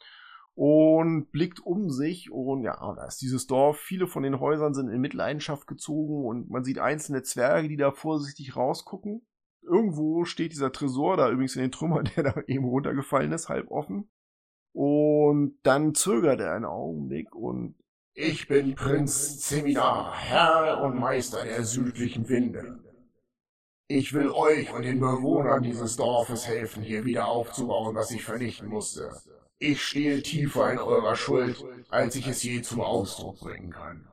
und blickt um sich und ja, da ist dieses Dorf. Viele von den Häusern sind in Mitleidenschaft gezogen und man sieht einzelne Zwerge, die da vorsichtig rausgucken. Irgendwo steht dieser Tresor da übrigens in den Trümmern, der da eben runtergefallen ist, halb offen. Und dann zögert er einen Augenblick und ich bin Prinz Zeminar, Herr und Meister der südlichen Winde. Ich will euch und den Bewohnern dieses Dorfes helfen, hier wieder aufzubauen, was ich vernichten musste. Ich stehe tiefer in eurer Schuld, als ich es je zum Ausdruck bringen kann.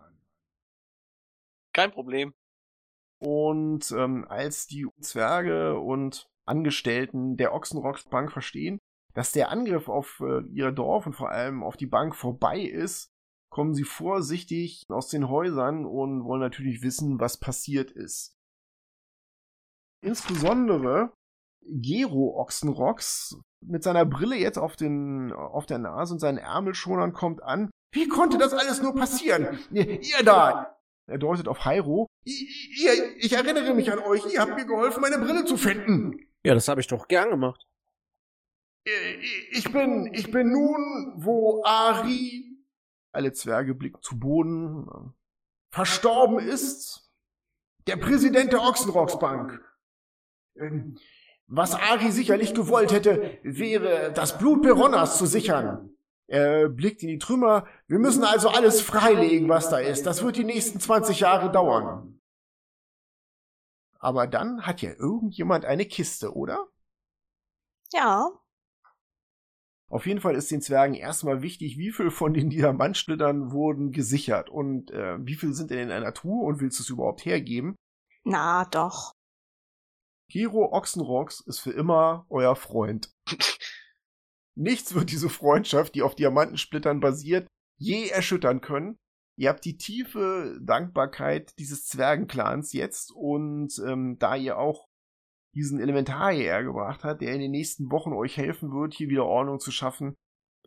Kein Problem. Und ähm, als die Zwerge und Angestellten der Ochsenrocks Bank verstehen, dass der Angriff auf äh, ihr Dorf und vor allem auf die Bank vorbei ist, kommen sie vorsichtig aus den Häusern und wollen natürlich wissen, was passiert ist. Insbesondere Gero Ochsenrocks mit seiner Brille jetzt auf, den, auf der Nase und seinen Ärmelschonern kommt an. Wie konnte das alles nur passieren? Ihr, ihr da! Er deutet auf Hyro. Ihr, ich erinnere mich an euch. Ihr habt mir geholfen, meine Brille zu finden. Ja, das habe ich doch gern gemacht. Ich bin, ich bin nun, wo Ari, alle Zwerge blicken zu Boden, verstorben ist, der Präsident der Ochsenrocks Bank. Ähm, was Ari sicherlich gewollt hätte, wäre, das Blut Peronnas zu sichern. Er blickt in die Trümmer. Wir müssen also alles freilegen, was da ist. Das wird die nächsten 20 Jahre dauern. Aber dann hat ja irgendjemand eine Kiste, oder? Ja. Auf jeden Fall ist den Zwergen erstmal wichtig, wie viel von den Diamantschlittern wurden gesichert und äh, wie viel sind denn in einer Truhe und willst du es überhaupt hergeben? Na doch. Hero Ochsenrocks ist für immer euer Freund. Nichts wird diese Freundschaft, die auf Diamantensplittern basiert, je erschüttern können. Ihr habt die tiefe Dankbarkeit dieses Zwergenclans jetzt und ähm, da ihr auch diesen Elementar hierher gebracht hat, der in den nächsten Wochen euch helfen wird, hier wieder Ordnung zu schaffen,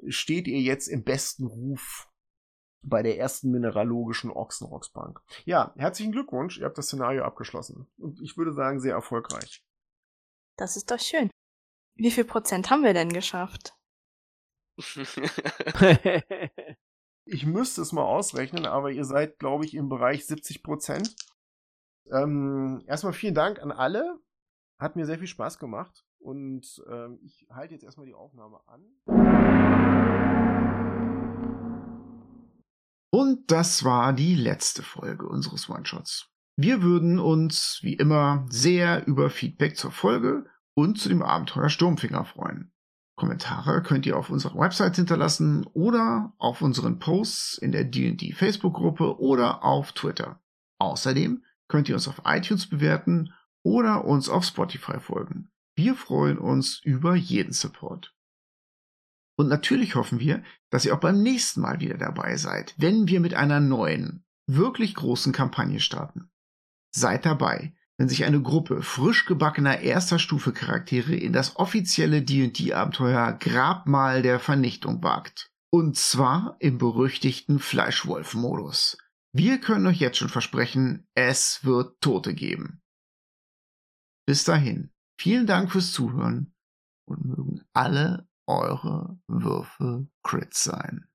steht ihr jetzt im besten Ruf bei der ersten mineralogischen Ochsenrocksbank. Ja, herzlichen Glückwunsch, ihr habt das Szenario abgeschlossen. Und ich würde sagen, sehr erfolgreich. Das ist doch schön. Wie viel Prozent haben wir denn geschafft? ich müsste es mal ausrechnen, aber ihr seid, glaube ich, im Bereich 70 Prozent. Ähm, erstmal vielen Dank an alle. Hat mir sehr viel Spaß gemacht. Und ähm, ich halte jetzt erstmal die Aufnahme an. Und das war die letzte Folge unseres One-Shots. Wir würden uns, wie immer, sehr über Feedback zur Folge und zu dem Abenteuer Sturmfinger freuen. Kommentare könnt ihr auf unserer Website hinterlassen oder auf unseren Posts in der D&D Facebook-Gruppe oder auf Twitter. Außerdem könnt ihr uns auf iTunes bewerten oder uns auf Spotify folgen. Wir freuen uns über jeden Support. Und natürlich hoffen wir, dass ihr auch beim nächsten Mal wieder dabei seid, wenn wir mit einer neuen, wirklich großen Kampagne starten. Seid dabei, wenn sich eine Gruppe frisch gebackener erster Stufe Charaktere in das offizielle D&D-Abenteuer Grabmal der Vernichtung wagt. Und zwar im berüchtigten Fleischwolf-Modus. Wir können euch jetzt schon versprechen, es wird Tote geben. Bis dahin, vielen Dank fürs Zuhören und mögen alle eure Würfel Crit sein.